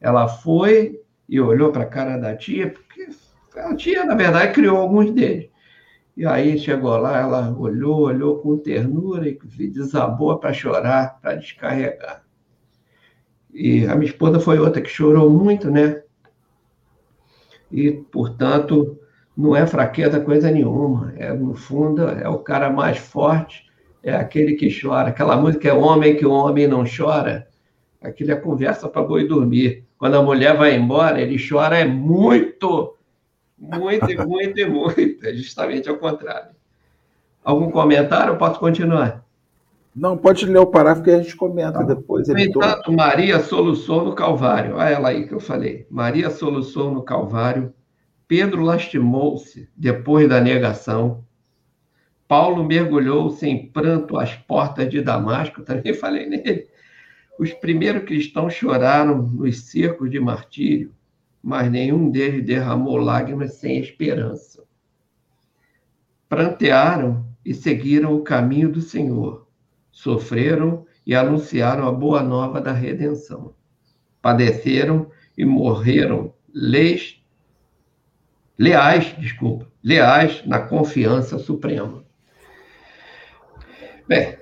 Ela foi e olhou para a cara da tia, porque a tia, na verdade, criou alguns deles. E aí chegou lá, ela olhou, olhou com ternura e desabou para chorar, para descarregar. E a minha esposa foi outra que chorou muito, né? E, portanto, não é fraqueza coisa nenhuma. É, no fundo, é o cara mais forte, é aquele que chora. Aquela música é homem que o homem não chora. Aquilo é conversa para boi dormir. Quando a mulher vai embora, ele chora é muito muito, muito e muito. É justamente ao contrário. Algum comentário? Posso continuar? Não, pode ler o parágrafo que a gente comenta tá. depois. No entanto, Maria soluçou no Calvário. Olha ela aí que eu falei. Maria soluçou no Calvário. Pedro lastimou-se depois da negação. Paulo mergulhou-se em pranto às portas de Damasco. Também falei nele. Os primeiros cristãos choraram nos circos de martírio mas nenhum deles derramou lágrimas sem esperança. Prantearam e seguiram o caminho do Senhor. Sofreram e anunciaram a boa nova da redenção. Padeceram e morreram leis, leais, desculpa, leais na confiança suprema. Bem,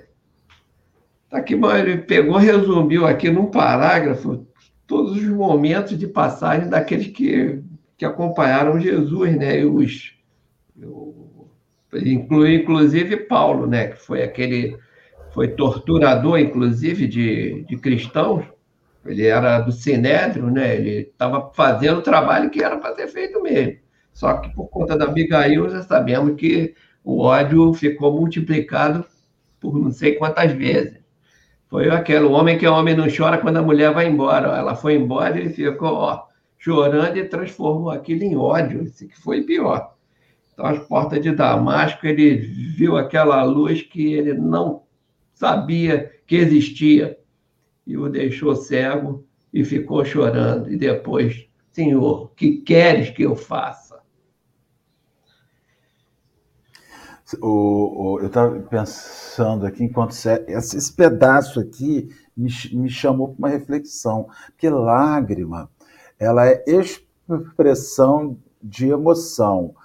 Tá aqui, ele pegou, resumiu aqui num parágrafo todos os momentos de passagem daqueles que, que acompanharam Jesus, né? E os, inclui inclusive Paulo, né? Que foi aquele foi torturador, inclusive, de, de cristãos. Ele era do Sinédrio, né? Ele estava fazendo o trabalho que era para ser feito mesmo. Só que por conta da Abigail, já sabemos que o ódio ficou multiplicado por não sei quantas vezes. Foi aquele homem que o homem não chora quando a mulher vai embora. Ela foi embora e ele ficou ó, chorando e transformou aquilo em ódio. Que foi pior. Então, as portas de Damasco, ele viu aquela luz que ele não sabia que existia e o deixou cego e ficou chorando. E depois, Senhor, que queres que eu faça? O, o, eu estava pensando aqui, enquanto esse, esse pedaço aqui me, me chamou para uma reflexão, porque lágrima, ela é expressão de emoção.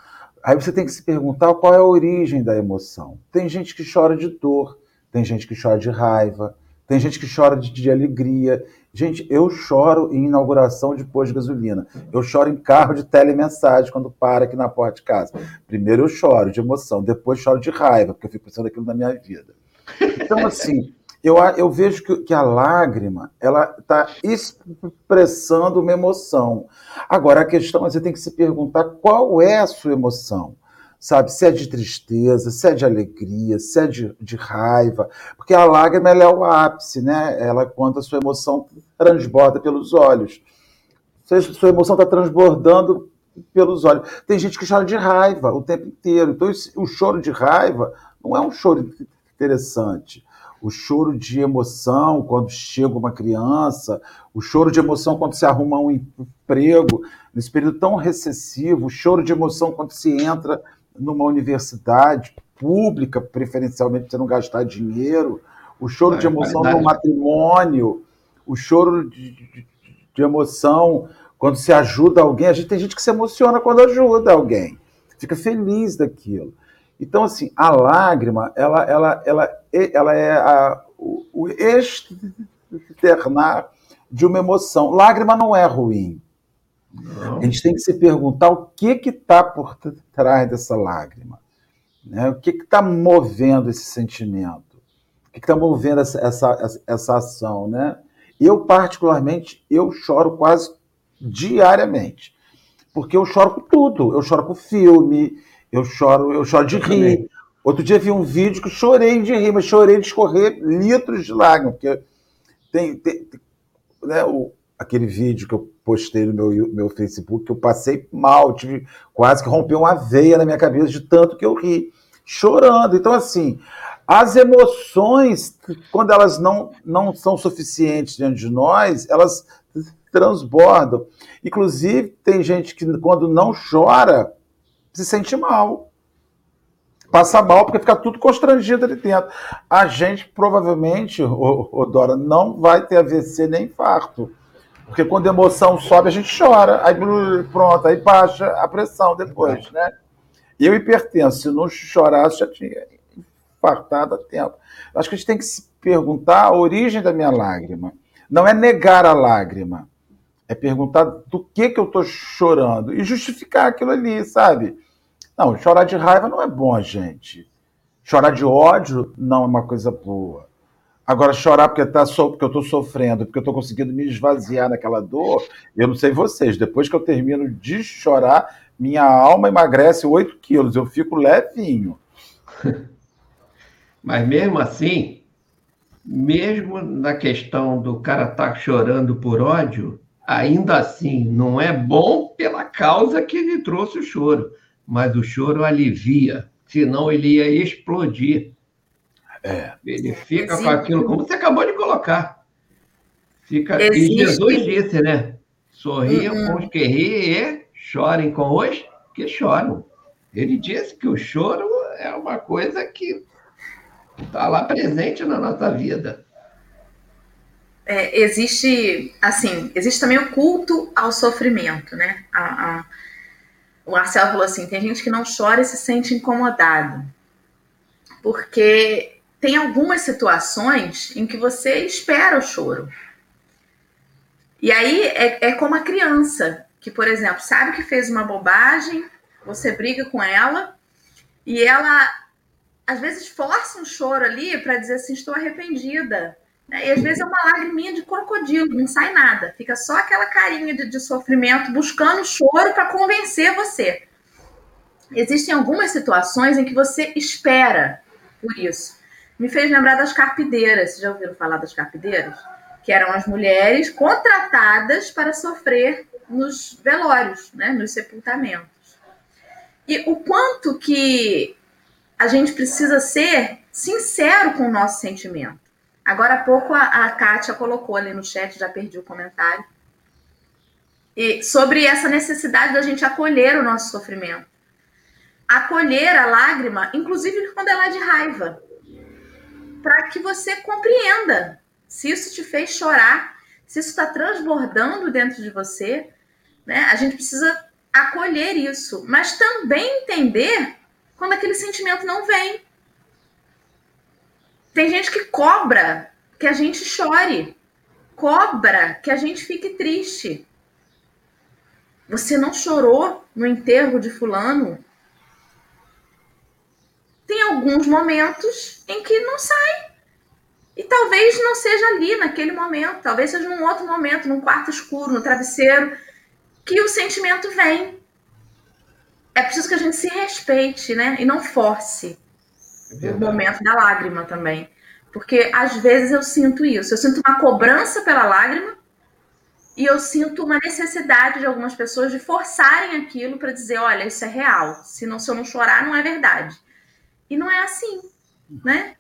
Aí você tem que se perguntar qual é a origem da emoção. Tem gente que chora de dor, tem gente que chora de raiva, tem gente que chora de, de alegria. Gente, eu choro em inauguração de posto de gasolina. Eu choro em carro de telemensagem quando para aqui na porta de casa. Primeiro eu choro de emoção, depois choro de raiva, porque eu fico pensando aquilo na minha vida. Então, assim, eu, eu vejo que, que a lágrima ela está expressando uma emoção. Agora, a questão é você tem que se perguntar qual é a sua emoção sabe? Se é de tristeza, se é de alegria, se é de, de raiva, porque a lágrima é o ápice, né? Ela quando a sua emoção transborda pelos olhos. Sua emoção está transbordando pelos olhos. Tem gente que chora de raiva o tempo inteiro. Então, o choro de raiva não é um choro interessante. O choro de emoção quando chega uma criança, o choro de emoção quando se arruma um emprego, nesse período tão recessivo, o choro de emoção quando se entra numa universidade pública, preferencialmente para você não gastar dinheiro, o choro é, de emoção no matrimônio, o choro de, de, de, emoção quando se ajuda alguém. A gente tem gente que se emociona quando ajuda alguém, fica feliz daquilo. Então, assim, a lágrima, ela, ela, ela, ela é a, o, o externar de uma emoção. Lágrima não é ruim. Não. A gente tem que se perguntar o que está por trás dessa lágrima. Né? O que está movendo esse sentimento? O que está movendo essa, essa, essa ação? Né? Eu, particularmente, eu choro quase diariamente. Porque eu choro com tudo. Eu choro com filme, eu choro, eu choro de rir. Outro dia vi um vídeo que chorei de rir, mas chorei de escorrer litros de lágrimas, porque tem, tem, tem né, o, aquele vídeo que eu postei no meu, meu Facebook, que eu passei mal, tive quase que rompeu uma veia na minha cabeça de tanto que eu ri, chorando. Então, assim, as emoções, quando elas não, não são suficientes diante de nós, elas transbordam. Inclusive, tem gente que, quando não chora, se sente mal. Passa mal porque fica tudo constrangido ali dentro. A gente provavelmente, o Dora, não vai ter AVC nem infarto porque quando a emoção sobe, a gente chora. Aí pronto, aí baixa a pressão depois, né? Eu hipertenso, se não chorasse, já tinha infartado a tempo. Acho que a gente tem que se perguntar a origem da minha lágrima. Não é negar a lágrima, é perguntar do que, que eu estou chorando e justificar aquilo ali, sabe? Não, chorar de raiva não é bom, gente. Chorar de ódio não é uma coisa boa. Agora, chorar porque, tá so... porque eu estou sofrendo, porque eu estou conseguindo me esvaziar naquela dor, eu não sei vocês, depois que eu termino de chorar, minha alma emagrece 8 quilos, eu fico levinho. Mas mesmo assim, mesmo na questão do cara estar tá chorando por ódio, ainda assim não é bom pela causa que ele trouxe o choro, mas o choro alivia, senão ele ia explodir. É. Ele fica Existe. com aquilo, como você acabou de colocar. Fica, Existe. E Jesus disse, né? Sorriam uhum. com os que riem e chorem com os que choram. Ele disse que o choro é uma coisa que está lá presente na nossa vida. É, existe, assim, existe também o culto ao sofrimento, né? A, a, o Marcelo falou assim: tem gente que não chora e se sente incomodado, porque tem algumas situações em que você espera o choro. E aí é, é como a criança, que, por exemplo, sabe que fez uma bobagem, você briga com ela, e ela às vezes força um choro ali para dizer assim: estou arrependida. Né? E às vezes é uma lagriminha de crocodilo, não sai nada, fica só aquela carinha de, de sofrimento buscando choro para convencer você. Existem algumas situações em que você espera por isso. Me fez lembrar das carpideiras. Vocês já ouviram falar das carpideiras? Que eram as mulheres contratadas para sofrer nos velórios, né? nos sepultamentos. E o quanto que a gente precisa ser sincero com o nosso sentimento. Agora há pouco a, a Kátia colocou ali no chat, já perdi o comentário, e sobre essa necessidade da gente acolher o nosso sofrimento. Acolher a lágrima, inclusive quando ela é de raiva, para que você compreenda se isso te fez chorar, se isso está transbordando dentro de você. Né? A gente precisa acolher isso, mas também entender quando aquele sentimento não vem. Tem gente que cobra que a gente chore, cobra que a gente fique triste. Você não chorou no enterro de Fulano? Tem alguns momentos em que não sai. E talvez não seja ali, naquele momento. Talvez seja num outro momento, num quarto escuro, no travesseiro, que o sentimento vem é preciso que a gente se respeite, né? E não force é o momento da lágrima também. Porque às vezes eu sinto isso. Eu sinto uma cobrança pela lágrima e eu sinto uma necessidade de algumas pessoas de forçarem aquilo para dizer: olha, isso é real. Se, não, se eu não chorar, não é verdade. E não é assim, né?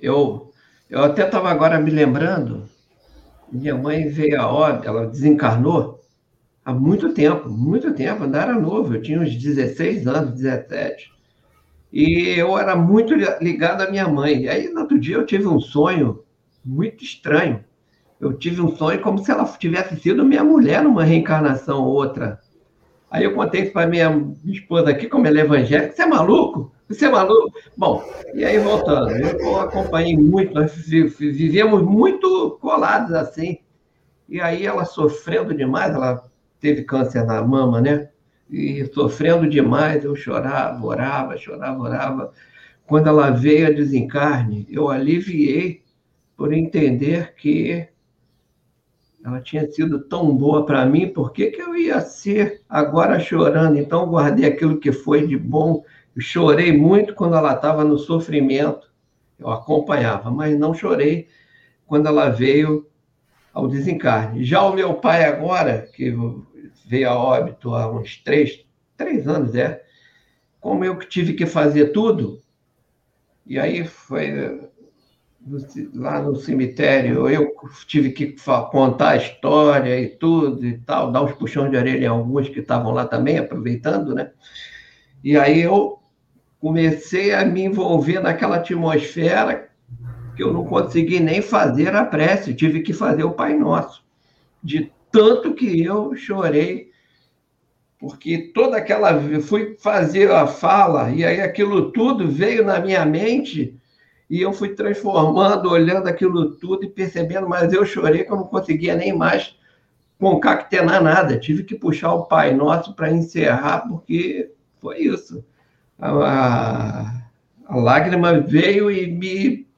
Eu, eu até estava agora me lembrando, minha mãe veio a óbito, ela desencarnou há muito tempo, muito tempo, ainda era novo, eu tinha uns 16 anos, 17. E eu era muito ligado à minha mãe. E aí, no outro dia, eu tive um sonho muito estranho. Eu tive um sonho como se ela tivesse sido minha mulher numa reencarnação ou outra. Aí eu contei para minha esposa aqui, como ela é evangélica, você é maluco? Você é maluco? Bom, e aí voltando, eu acompanhei muito, nós vivemos muito colados assim. E aí ela sofrendo demais, ela teve câncer na mama, né? E sofrendo demais, eu chorava, orava, chorava, orava. Quando ela veio a desencarne, eu aliviei por entender que ela tinha sido tão boa para mim, por que, que eu ia ser agora chorando? Então, guardei aquilo que foi de bom. Eu chorei muito quando ela estava no sofrimento, eu acompanhava, mas não chorei quando ela veio ao desencarne. Já o meu pai, agora, que veio a óbito há uns três, três anos, é. Como eu que tive que fazer tudo, e aí foi lá no cemitério, eu tive que contar a história e tudo e tal, dar uns puxões de orelha em alguns que estavam lá também, aproveitando, né? E aí eu comecei a me envolver naquela atmosfera que eu não consegui nem fazer a prece, tive que fazer o Pai Nosso, de tanto que eu chorei, porque toda aquela. fui fazer a fala, e aí aquilo tudo veio na minha mente, e eu fui transformando, olhando aquilo tudo e percebendo, mas eu chorei que eu não conseguia nem mais concatenar nada. Tive que puxar o Pai Nosso para encerrar, porque foi isso. A, a, lágrima veio e me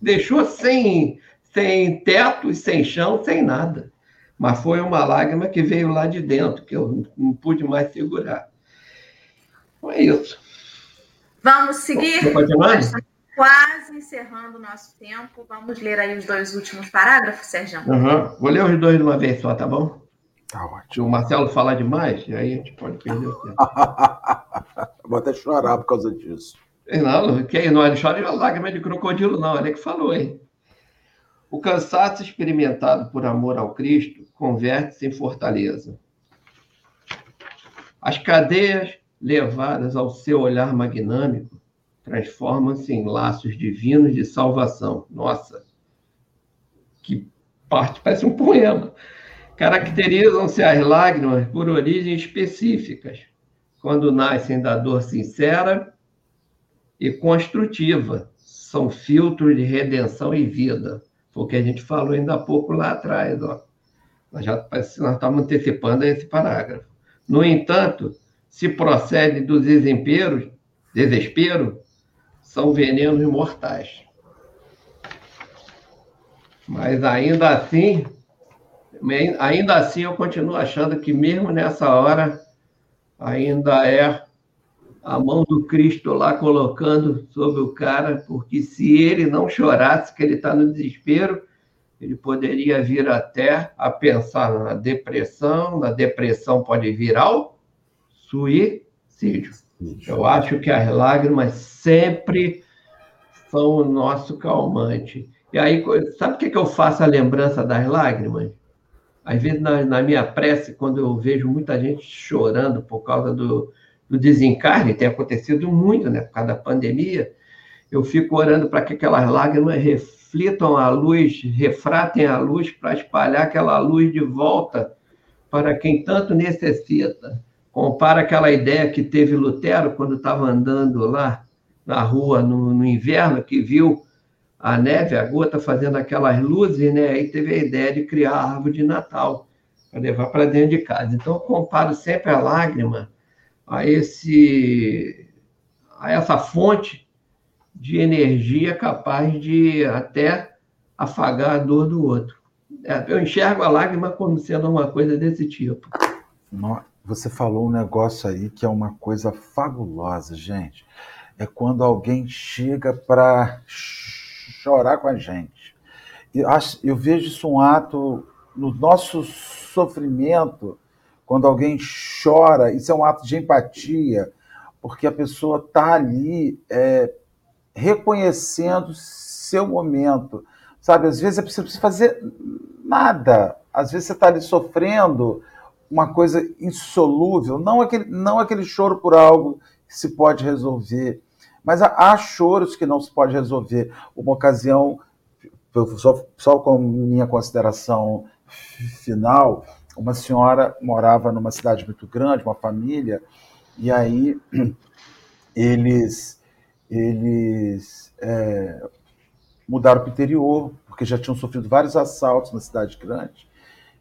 deixou sem, sem teto e sem chão, sem nada mas foi uma lágrima que veio lá de dentro, que eu não pude mais segurar. Então é isso. Vamos seguir? Quase encerrando o nosso tempo. Vamos ler aí os dois últimos parágrafos, Sérgio? Uhum. Vou ler os dois de uma vez só, tá bom? Tá ótimo. O Marcelo falar demais, aí a gente pode perder o tempo. Vou até chorar por causa disso. Não, quem não chora de lágrima de crocodilo, não. Ele é que falou, hein? O cansaço experimentado por amor ao Cristo converte-se em fortaleza. As cadeias levadas ao seu olhar magnâmico transformam-se em laços divinos de salvação. Nossa, que parte, parece um poema. Caracterizam-se as lágrimas por origens específicas, quando nascem da dor sincera e construtiva, são filtros de redenção e vida. Foi o que a gente falou ainda há pouco lá atrás. Ó. Nós já nós estamos antecipando esse parágrafo. No entanto, se procede do desespero, desespero, são venenos mortais. Mas ainda assim, ainda assim eu continuo achando que mesmo nessa hora ainda é a mão do Cristo lá colocando sobre o cara, porque se ele não chorasse que ele está no desespero, ele poderia vir até a pensar na depressão, na depressão pode vir ao suicídio. Eu acho que as lágrimas sempre são o nosso calmante. E aí, sabe o que, que eu faço a lembrança das lágrimas? Às vezes, na, na minha prece, quando eu vejo muita gente chorando por causa do, do desencarne, tem acontecido muito, né, por causa da pandemia, eu fico orando para que aquelas lágrimas reflitam a luz, refratem a luz para espalhar aquela luz de volta para quem tanto necessita. Compara aquela ideia que teve Lutero quando estava andando lá na rua no, no inverno, que viu a neve, a gota fazendo aquelas luzes, né? Aí teve a ideia de criar a árvore de Natal para levar para dentro de casa. Então, eu comparo sempre a lágrima a esse a essa fonte de energia capaz de até afagar a dor do outro. É, eu enxergo a lágrima como sendo uma coisa desse tipo. Você falou um negócio aí que é uma coisa fabulosa, gente. É quando alguém chega para chorar com a gente. Eu, acho, eu vejo isso um ato no nosso sofrimento, quando alguém chora, isso é um ato de empatia, porque a pessoa está ali é, reconhecendo seu momento. Sabe, às vezes é preciso fazer nada. Às vezes você está ali sofrendo uma coisa insolúvel, não aquele, não aquele choro por algo que se pode resolver, mas há, choros que não se pode resolver. Uma ocasião, só, só com minha consideração final, uma senhora morava numa cidade muito grande, uma família, e aí eles, eles é, mudaram para o interior, porque já tinham sofrido vários assaltos na cidade grande,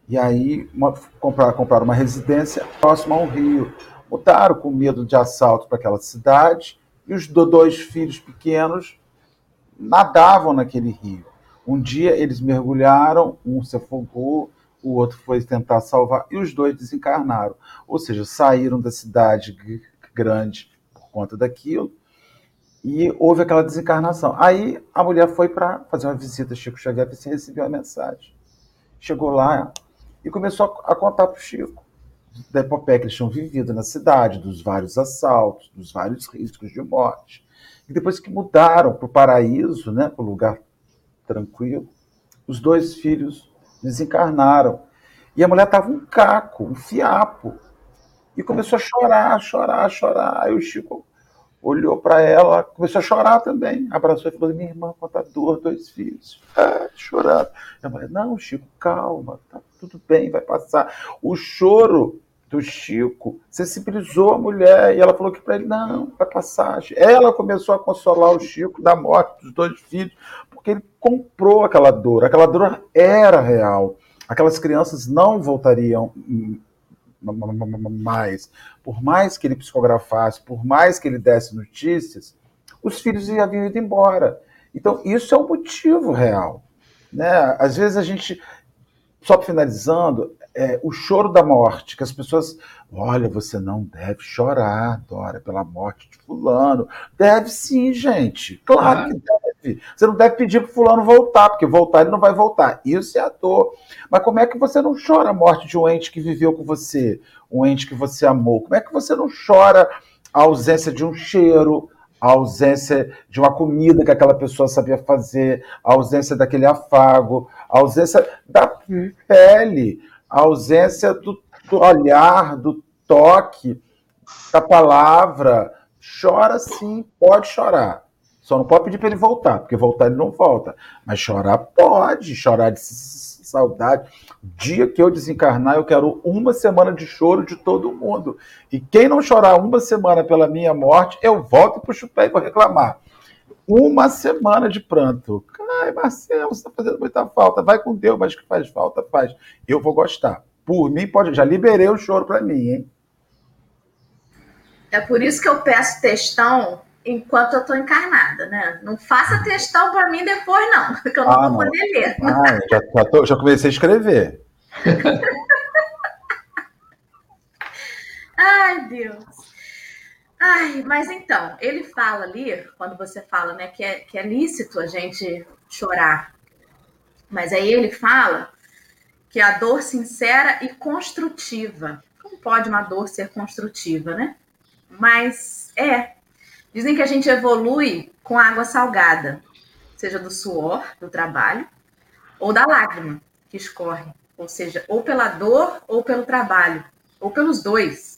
e aí uma, compraram, compraram uma residência próxima ao rio. Mudaram com medo de assalto para aquela cidade, e os dois filhos pequenos nadavam naquele rio. Um dia eles mergulharam, um se afogou, o outro foi tentar salvar, e os dois desencarnaram. Ou seja, saíram da cidade grande por conta daquilo, e houve aquela desencarnação. Aí a mulher foi para fazer uma visita a Chico Xavier e recebeu a mensagem. Chegou lá e começou a contar para o Chico da epopeia que eles tinham vivido na cidade, dos vários assaltos, dos vários riscos de morte. E depois que mudaram para o paraíso, né, para o lugar tranquilo, os dois filhos desencarnaram. E a mulher estava um caco, um fiapo. E começou a chorar, chorar, chorar. Aí o Chico olhou para ela, começou a chorar também. Abraçou e falou: Minha irmã, quanta dor, dois filhos. Ah, chorando. E a mulher: Não, Chico, calma, tá tudo bem, vai passar. O choro do Chico sensibilizou a mulher e ela falou que para ele não, vai passar. Ela começou a consolar o Chico da morte dos dois filhos, porque ele comprou aquela dor. Aquela dor era real. Aquelas crianças não voltariam mais. Por mais que ele psicografasse, por mais que ele desse notícias, os filhos haviam ido embora. Então, isso é o motivo real. Né? Às vezes a gente, só finalizando, é, o choro da morte, que as pessoas, olha, você não deve chorar, Dora, pela morte de fulano. Deve sim, gente. Claro ah. que deve. Você não deve pedir para fulano voltar, porque voltar ele não vai voltar. Isso é a dor. Mas como é que você não chora a morte de um ente que viveu com você, um ente que você amou? Como é que você não chora a ausência de um cheiro, a ausência de uma comida que aquela pessoa sabia fazer, a ausência daquele afago, a ausência da pele, a ausência do, olhar, do toque, da palavra. Chora sim, pode chorar. Só não pode pedir para ele voltar, porque voltar ele não volta. Mas chorar pode, chorar de saudade. Dia que eu desencarnar, eu quero uma semana de choro de todo mundo. E quem não chorar uma semana pela minha morte, eu volto para o pé e vou reclamar. uma semana de pranto. Ai, Marcelo, você está fazendo muita falta. Vai com Deus, mas que faz falta, faz. Eu vou gostar. Por mim, pode. Já liberei o choro para mim, hein? É por isso que eu peço textão enquanto eu estou encarnada, né? Não faça textão para mim depois, não, que eu não ah, vou não. poder ler. Ah, já, já, tô, já comecei a escrever. Ai, Deus. Ai, mas então, ele fala ali, quando você fala, né, que é, que é lícito a gente chorar. Mas aí ele fala que a dor sincera e construtiva. Como pode uma dor ser construtiva, né? Mas é. Dizem que a gente evolui com água salgada, seja do suor, do trabalho, ou da lágrima que escorre. Ou seja, ou pela dor ou pelo trabalho, ou pelos dois.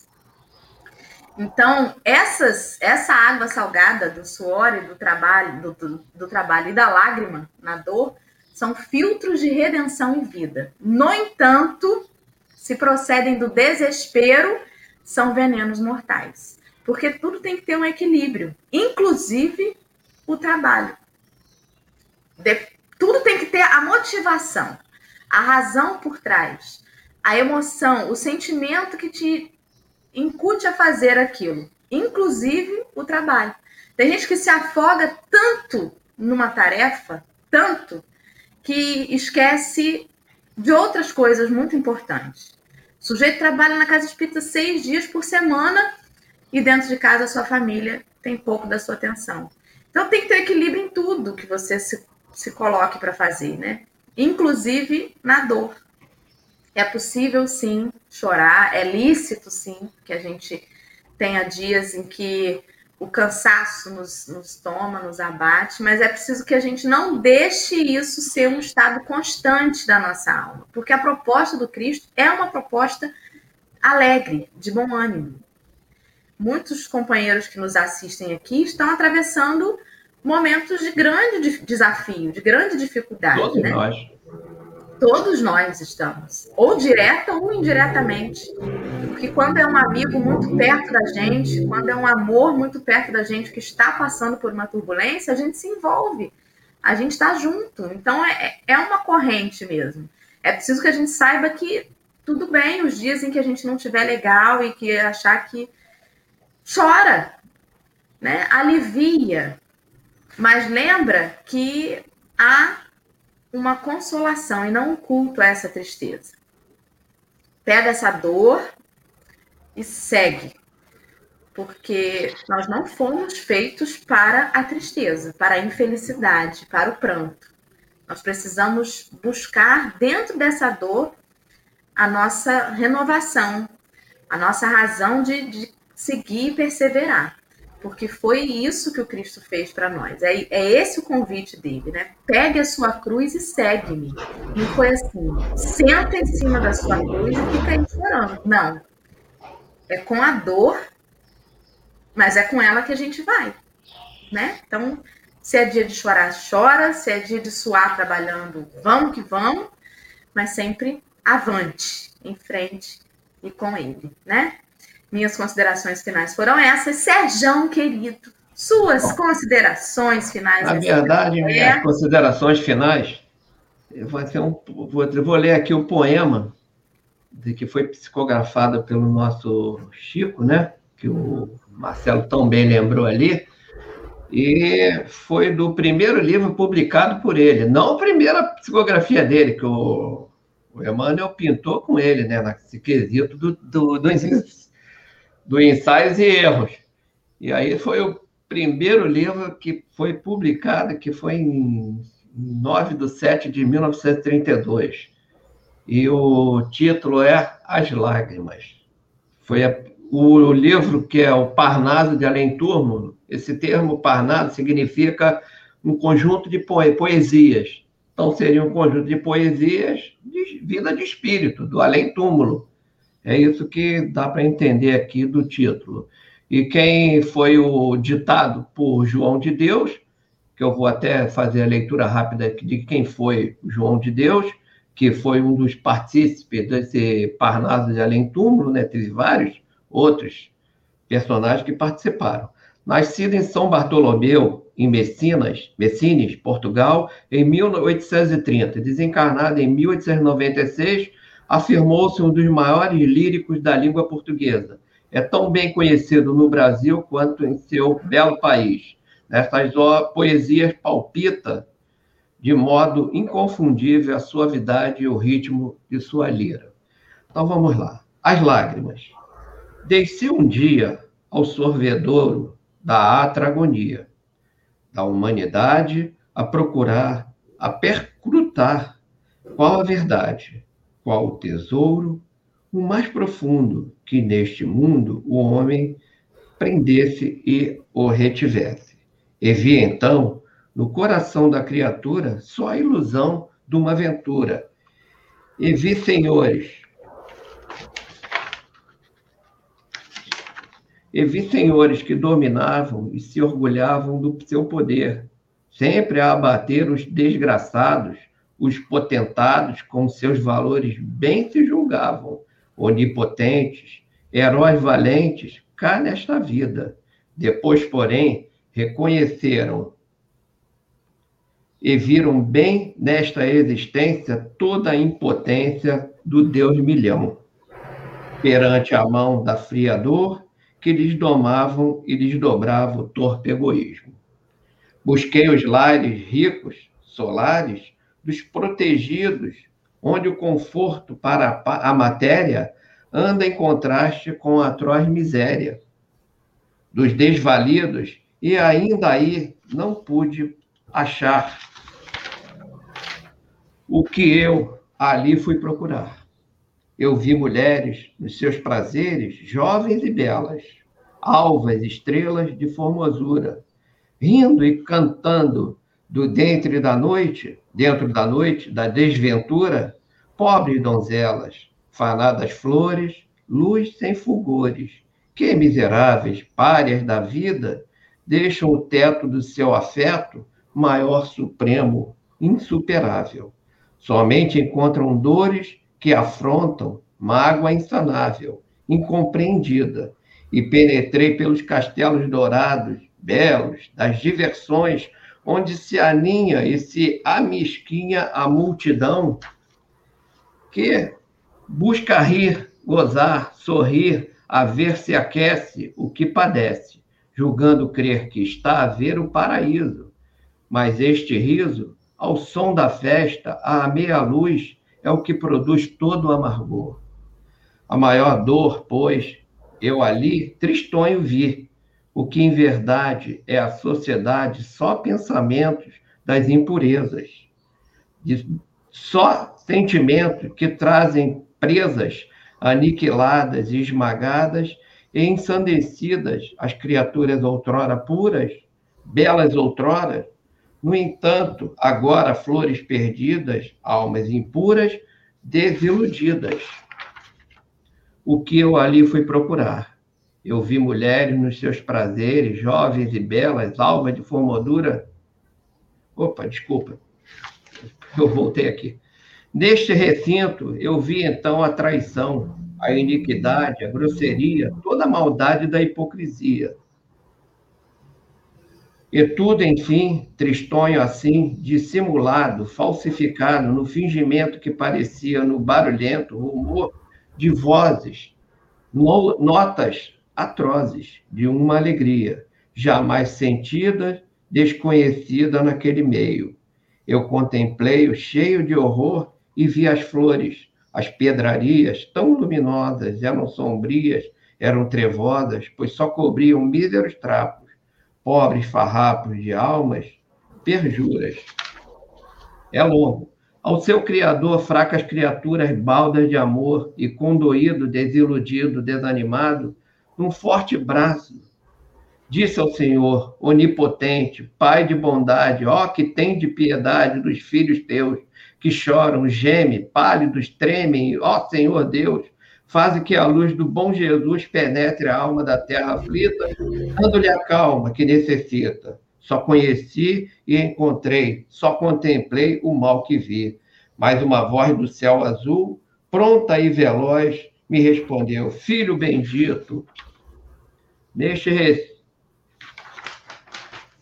Então, essas, essa água salgada do suor e do trabalho, do, do, do, trabalho e da lágrima na dor são filtros de redenção e vida. No entanto, se procedem do desespero, são venenos mortais. Porque tudo tem que ter um equilíbrio, inclusive o trabalho. De, tudo tem que ter a motivação, a razão por trás, a emoção, o sentimento que te incute a fazer aquilo, inclusive o trabalho. Tem gente que se afoga tanto numa tarefa, tanto, que esquece de outras coisas muito importantes. O sujeito trabalha na casa espírita seis dias por semana e dentro de casa a sua família tem pouco da sua atenção. Então tem que ter equilíbrio em tudo que você se, se coloque para fazer, né? Inclusive na dor. É possível sim chorar, é lícito sim que a gente tenha dias em que o cansaço nos, nos, toma, nos abate, mas é preciso que a gente não deixe isso ser um estado constante da nossa alma, porque a proposta do Cristo é uma proposta alegre, de bom ânimo. Muitos companheiros que nos assistem aqui estão atravessando momentos de grande desafio, de grande dificuldade. Todos né? nós. Todos nós estamos, ou direta ou indiretamente. Porque quando é um amigo muito perto da gente, quando é um amor muito perto da gente que está passando por uma turbulência, a gente se envolve, a gente está junto. Então é, é uma corrente mesmo. É preciso que a gente saiba que tudo bem os dias em que a gente não estiver legal e que achar que chora, né? Alivia. Mas lembra que há uma consolação e não um culto a essa tristeza. Pega essa dor e segue. Porque nós não fomos feitos para a tristeza, para a infelicidade, para o pranto. Nós precisamos buscar dentro dessa dor a nossa renovação, a nossa razão de, de seguir e perseverar porque foi isso que o Cristo fez para nós. É, é esse o convite dele, né? Pegue a sua cruz e segue-me. Não foi assim, senta em cima da sua cruz e fica aí chorando. Não. É com a dor, mas é com ela que a gente vai, né? Então, se é dia de chorar, chora. Se é dia de suar trabalhando, vamos que vamos. Mas sempre avante, em frente e com ele, né? Minhas considerações finais foram essas. Serjão, querido, suas considerações finais. Na verdade, minhas considerações finais, vai ser um, vou, vou ler aqui o um poema de que foi psicografado pelo nosso Chico, né? Que o Marcelo tão bem lembrou ali. E foi do primeiro livro publicado por ele, não a primeira psicografia dele, que o, o Emmanuel pintou com ele, né? Nesse quesito do, do, do do Ensaios e Erros. E aí foi o primeiro livro que foi publicado, que foi em 9 de 7 de 1932. E o título é As Lágrimas. Foi a, o livro que é o Parnaso de Além Túmulo. Esse termo Parnaso significa um conjunto de poesias. Então, seria um conjunto de poesias de vida de espírito, do além túmulo. É isso que dá para entender aqui do título. E quem foi o ditado por João de Deus, que eu vou até fazer a leitura rápida de quem foi João de Deus, que foi um dos partícipes desse Parnaso de Além Túmulo, né? teve vários outros personagens que participaram. Nascido em São Bartolomeu, em Messinas, Messines, Portugal, em 1830, desencarnado em 1896, afirmou-se um dos maiores líricos da língua portuguesa. É tão bem conhecido no Brasil quanto em seu belo país. Nessas poesias palpita de modo inconfundível a suavidade e o ritmo de sua lira. Então vamos lá. As lágrimas. Desci um dia ao sorvedouro da atragonia, da humanidade a procurar, a percrutar qual a verdade, qual o tesouro, o mais profundo que neste mundo o homem prendesse e o retivesse. E vi então, no coração da criatura, só a ilusão de uma aventura. E vi senhores, E vi senhores que dominavam e se orgulhavam do seu poder, sempre a abater os desgraçados, os potentados com seus valores bem se julgavam, onipotentes, heróis valentes, cá nesta vida. Depois, porém, reconheceram e viram bem nesta existência toda a impotência do Deus milhão. Perante a mão da fria dor, que lhes domavam e lhes dobrava o torpe egoísmo. Busquei os lares ricos, solares, dos protegidos, onde o conforto para a matéria anda em contraste com a atroz miséria. Dos desvalidos, e ainda aí não pude achar o que eu ali fui procurar eu vi mulheres nos seus prazeres, jovens e belas, alvas estrelas de formosura, rindo e cantando do dentro da noite, dentro da noite, da desventura, pobres donzelas, fanadas flores, luz sem fulgores, que miseráveis, párias da vida, deixam o teto do seu afeto maior supremo, insuperável. Somente encontram dores que afrontam mágoa insanável, incompreendida, e penetrei pelos castelos dourados, belos, das diversões, onde se aninha e se amisquinha a multidão que busca rir, gozar, sorrir, a ver se aquece o que padece, julgando crer que está a ver o paraíso. Mas este riso, ao som da festa, à meia luz, é o que produz todo o amargor. A maior dor, pois, eu ali tristonho vi, o que em verdade é a sociedade só pensamentos das impurezas, só sentimentos que trazem presas, aniquiladas esmagadas e ensandecidas as criaturas outrora puras, belas outrora, no entanto, agora flores perdidas, almas impuras, desiludidas. O que eu ali fui procurar? Eu vi mulheres nos seus prazeres, jovens e belas, alvas de formosura. Opa, desculpa. Eu voltei aqui. Neste recinto, eu vi então a traição, a iniquidade, a grosseria, toda a maldade da hipocrisia e tudo, enfim, tristonho assim, dissimulado, falsificado, no fingimento que parecia no barulhento rumor de vozes, notas atrozes de uma alegria, jamais sentida, desconhecida naquele meio. Eu contemplei-o cheio de horror e vi as flores, as pedrarias, tão luminosas, eram sombrias, eram trevosas, pois só cobriam míseros trapos pobres farrapos de almas, perjuras. É longo. Ao seu Criador, fracas criaturas baldas de amor, e condoído, desiludido, desanimado, num forte braço, disse ao Senhor, onipotente, Pai de bondade, ó que tem de piedade dos filhos teus, que choram, gemem, pálidos, tremem, ó Senhor Deus, Faze que a luz do bom Jesus penetre a alma da terra aflita, dando-lhe a calma que necessita. Só conheci e encontrei, só contemplei o mal que vi. Mas uma voz do céu azul, pronta e veloz, me respondeu: Filho bendito, neste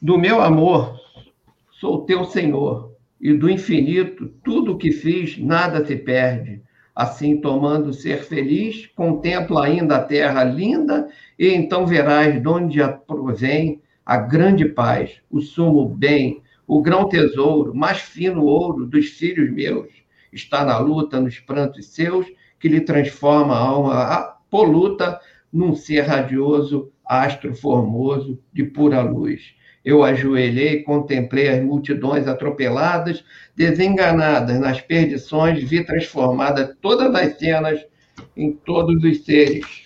Do meu amor, sou teu Senhor, e do infinito, tudo o que fiz, nada se perde. Assim, tomando ser feliz, contempla ainda a terra linda, e então verás de onde provém a grande paz, o sumo bem, o grão tesouro, mais fino ouro dos filhos meus. Está na luta, nos prantos seus, que lhe transforma a alma poluta num ser radioso, astro formoso, de pura luz. Eu ajoelhei, contemplei as multidões atropeladas, desenganadas nas perdições, vi transformadas todas as cenas em todos os seres.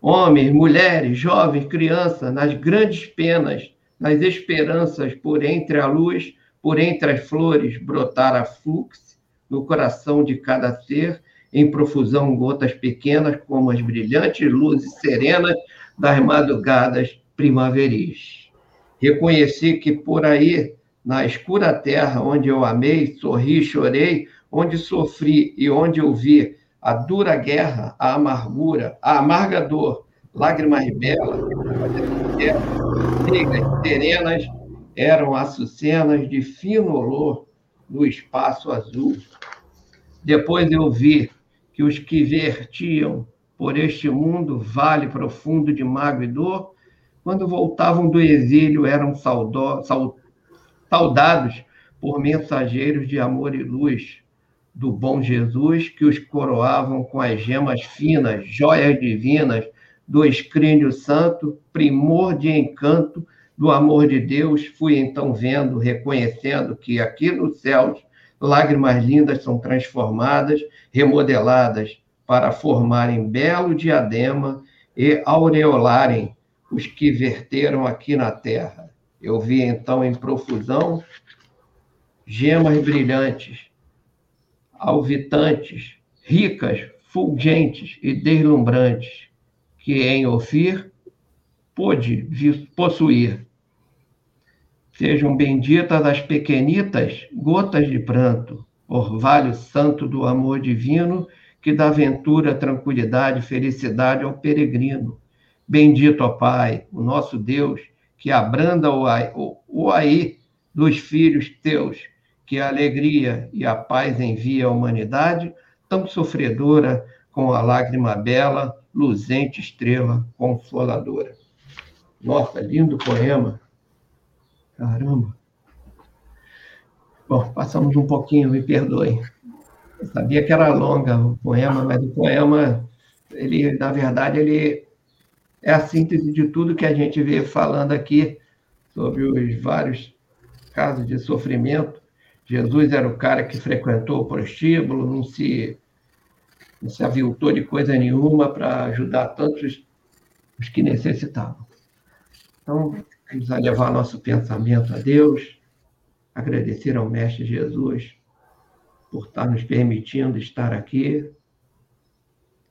Homens, mulheres, jovens, crianças, nas grandes penas, nas esperanças, por entre a luz, por entre as flores, brotar a fluxo no coração de cada ser, em profusão gotas pequenas, como as brilhantes luzes serenas das madrugadas primaveris. Reconheci que por aí, na escura terra onde eu amei, sorri, chorei, onde sofri e onde eu vi a dura guerra, a amargura, a amarga dor, lágrimas belas, negras, serenas, eram açucenas de fino olor no espaço azul. Depois eu vi que os que vertiam por este mundo vale profundo de mágoa e dor, quando voltavam do exílio eram saudados por mensageiros de amor e luz do bom Jesus, que os coroavam com as gemas finas, joias divinas do escrínio santo, primor de encanto do amor de Deus. Fui então vendo, reconhecendo que aqui nos céus lágrimas lindas são transformadas, remodeladas para formarem belo diadema e aureolarem os que verteram aqui na terra. Eu vi então em profusão gemas brilhantes, alvitantes, ricas, fulgentes e deslumbrantes, que em Ofir pôde possuir. Sejam benditas as pequenitas gotas de pranto, orvalho santo do amor divino que dá ventura, tranquilidade felicidade ao peregrino Bendito, ó Pai, o nosso Deus, que abranda o aí dos filhos teus, que a alegria e a paz envia à humanidade, tão sofredora com a lágrima bela, luzente estrela consoladora. Nossa, lindo poema. Caramba. Bom, passamos um pouquinho, me perdoem. Eu sabia que era longa o poema, mas o poema, ele, na verdade, ele é a síntese de tudo que a gente vê falando aqui sobre os vários casos de sofrimento. Jesus era o cara que frequentou o prostíbulo, não se, não se aviltou de coisa nenhuma para ajudar tantos os que necessitavam. Então, vamos levar nosso pensamento a Deus, agradecer ao Mestre Jesus por estar nos permitindo estar aqui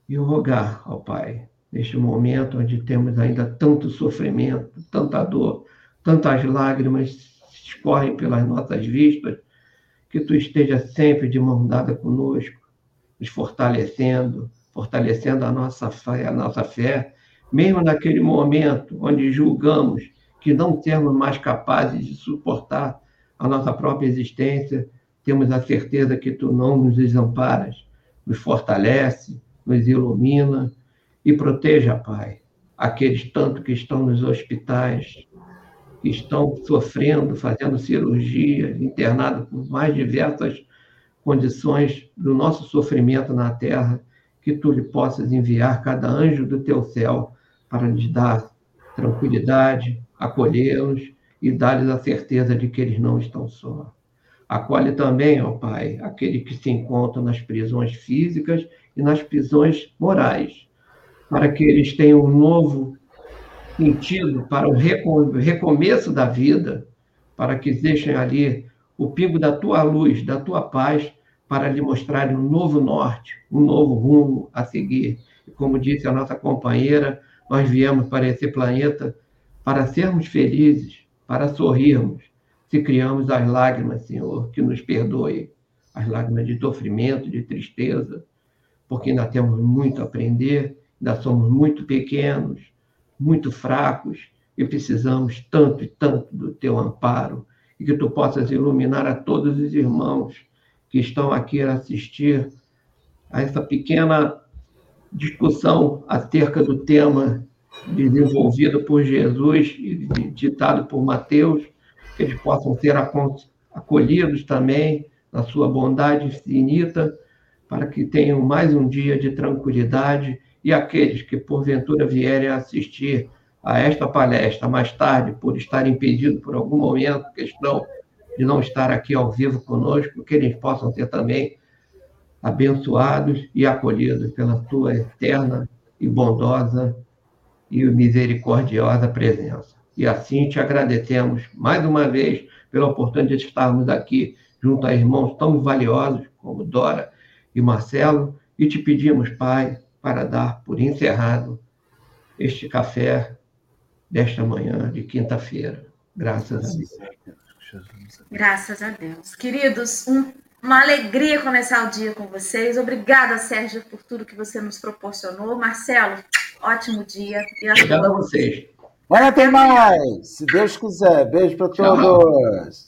e rogar ao Pai neste momento onde temos ainda tanto sofrimento, tanta dor, tantas lágrimas escorrem pelas nossas vistas, que tu esteja sempre de mão dada conosco, nos fortalecendo, fortalecendo a nossa fé, a nossa fé, mesmo naquele momento onde julgamos que não temos mais capazes de suportar a nossa própria existência, temos a certeza que tu não nos desamparas, nos fortalece, nos ilumina e proteja, Pai, aqueles tanto que estão nos hospitais, que estão sofrendo, fazendo cirurgia, internados por mais diversas condições do nosso sofrimento na terra, que tu lhe possas enviar cada anjo do teu céu para lhes dar tranquilidade, acolhê-los e dar-lhes a certeza de que eles não estão só. Acolhe também, ó Pai, aqueles que se encontram nas prisões físicas e nas prisões morais, para que eles tenham um novo sentido para o recomeço da vida, para que deixem ali o pingo da tua luz, da tua paz, para lhe mostrarem um novo norte, um novo rumo a seguir. Como disse a nossa companheira, nós viemos para esse planeta para sermos felizes, para sorrirmos. Se criamos as lágrimas, Senhor, que nos perdoe, as lágrimas de sofrimento, de tristeza, porque ainda temos muito a aprender ainda somos muito pequenos, muito fracos, e precisamos tanto e tanto do teu amparo e que tu possas iluminar a todos os irmãos que estão aqui a assistir a essa pequena discussão acerca do tema desenvolvido por Jesus e ditado por Mateus, que eles possam ser acolhidos também na sua bondade infinita, para que tenham mais um dia de tranquilidade e aqueles que porventura vierem assistir a esta palestra mais tarde, por estar impedido por algum momento, questão de não estar aqui ao vivo conosco, que eles possam ser também abençoados e acolhidos pela tua eterna e bondosa e misericordiosa presença. E assim te agradecemos mais uma vez pela oportunidade de estarmos aqui junto a irmãos tão valiosos como Dora e Marcelo, e te pedimos, Pai, para dar por encerrado este café desta manhã de quinta-feira. Graças a Deus. Graças a Deus. Queridos, um, uma alegria começar o dia com vocês. Obrigada, Sérgio, por tudo que você nos proporcionou. Marcelo, ótimo dia. E Obrigado a vocês. Amanhã tem mais, se Deus quiser. Beijo para todos.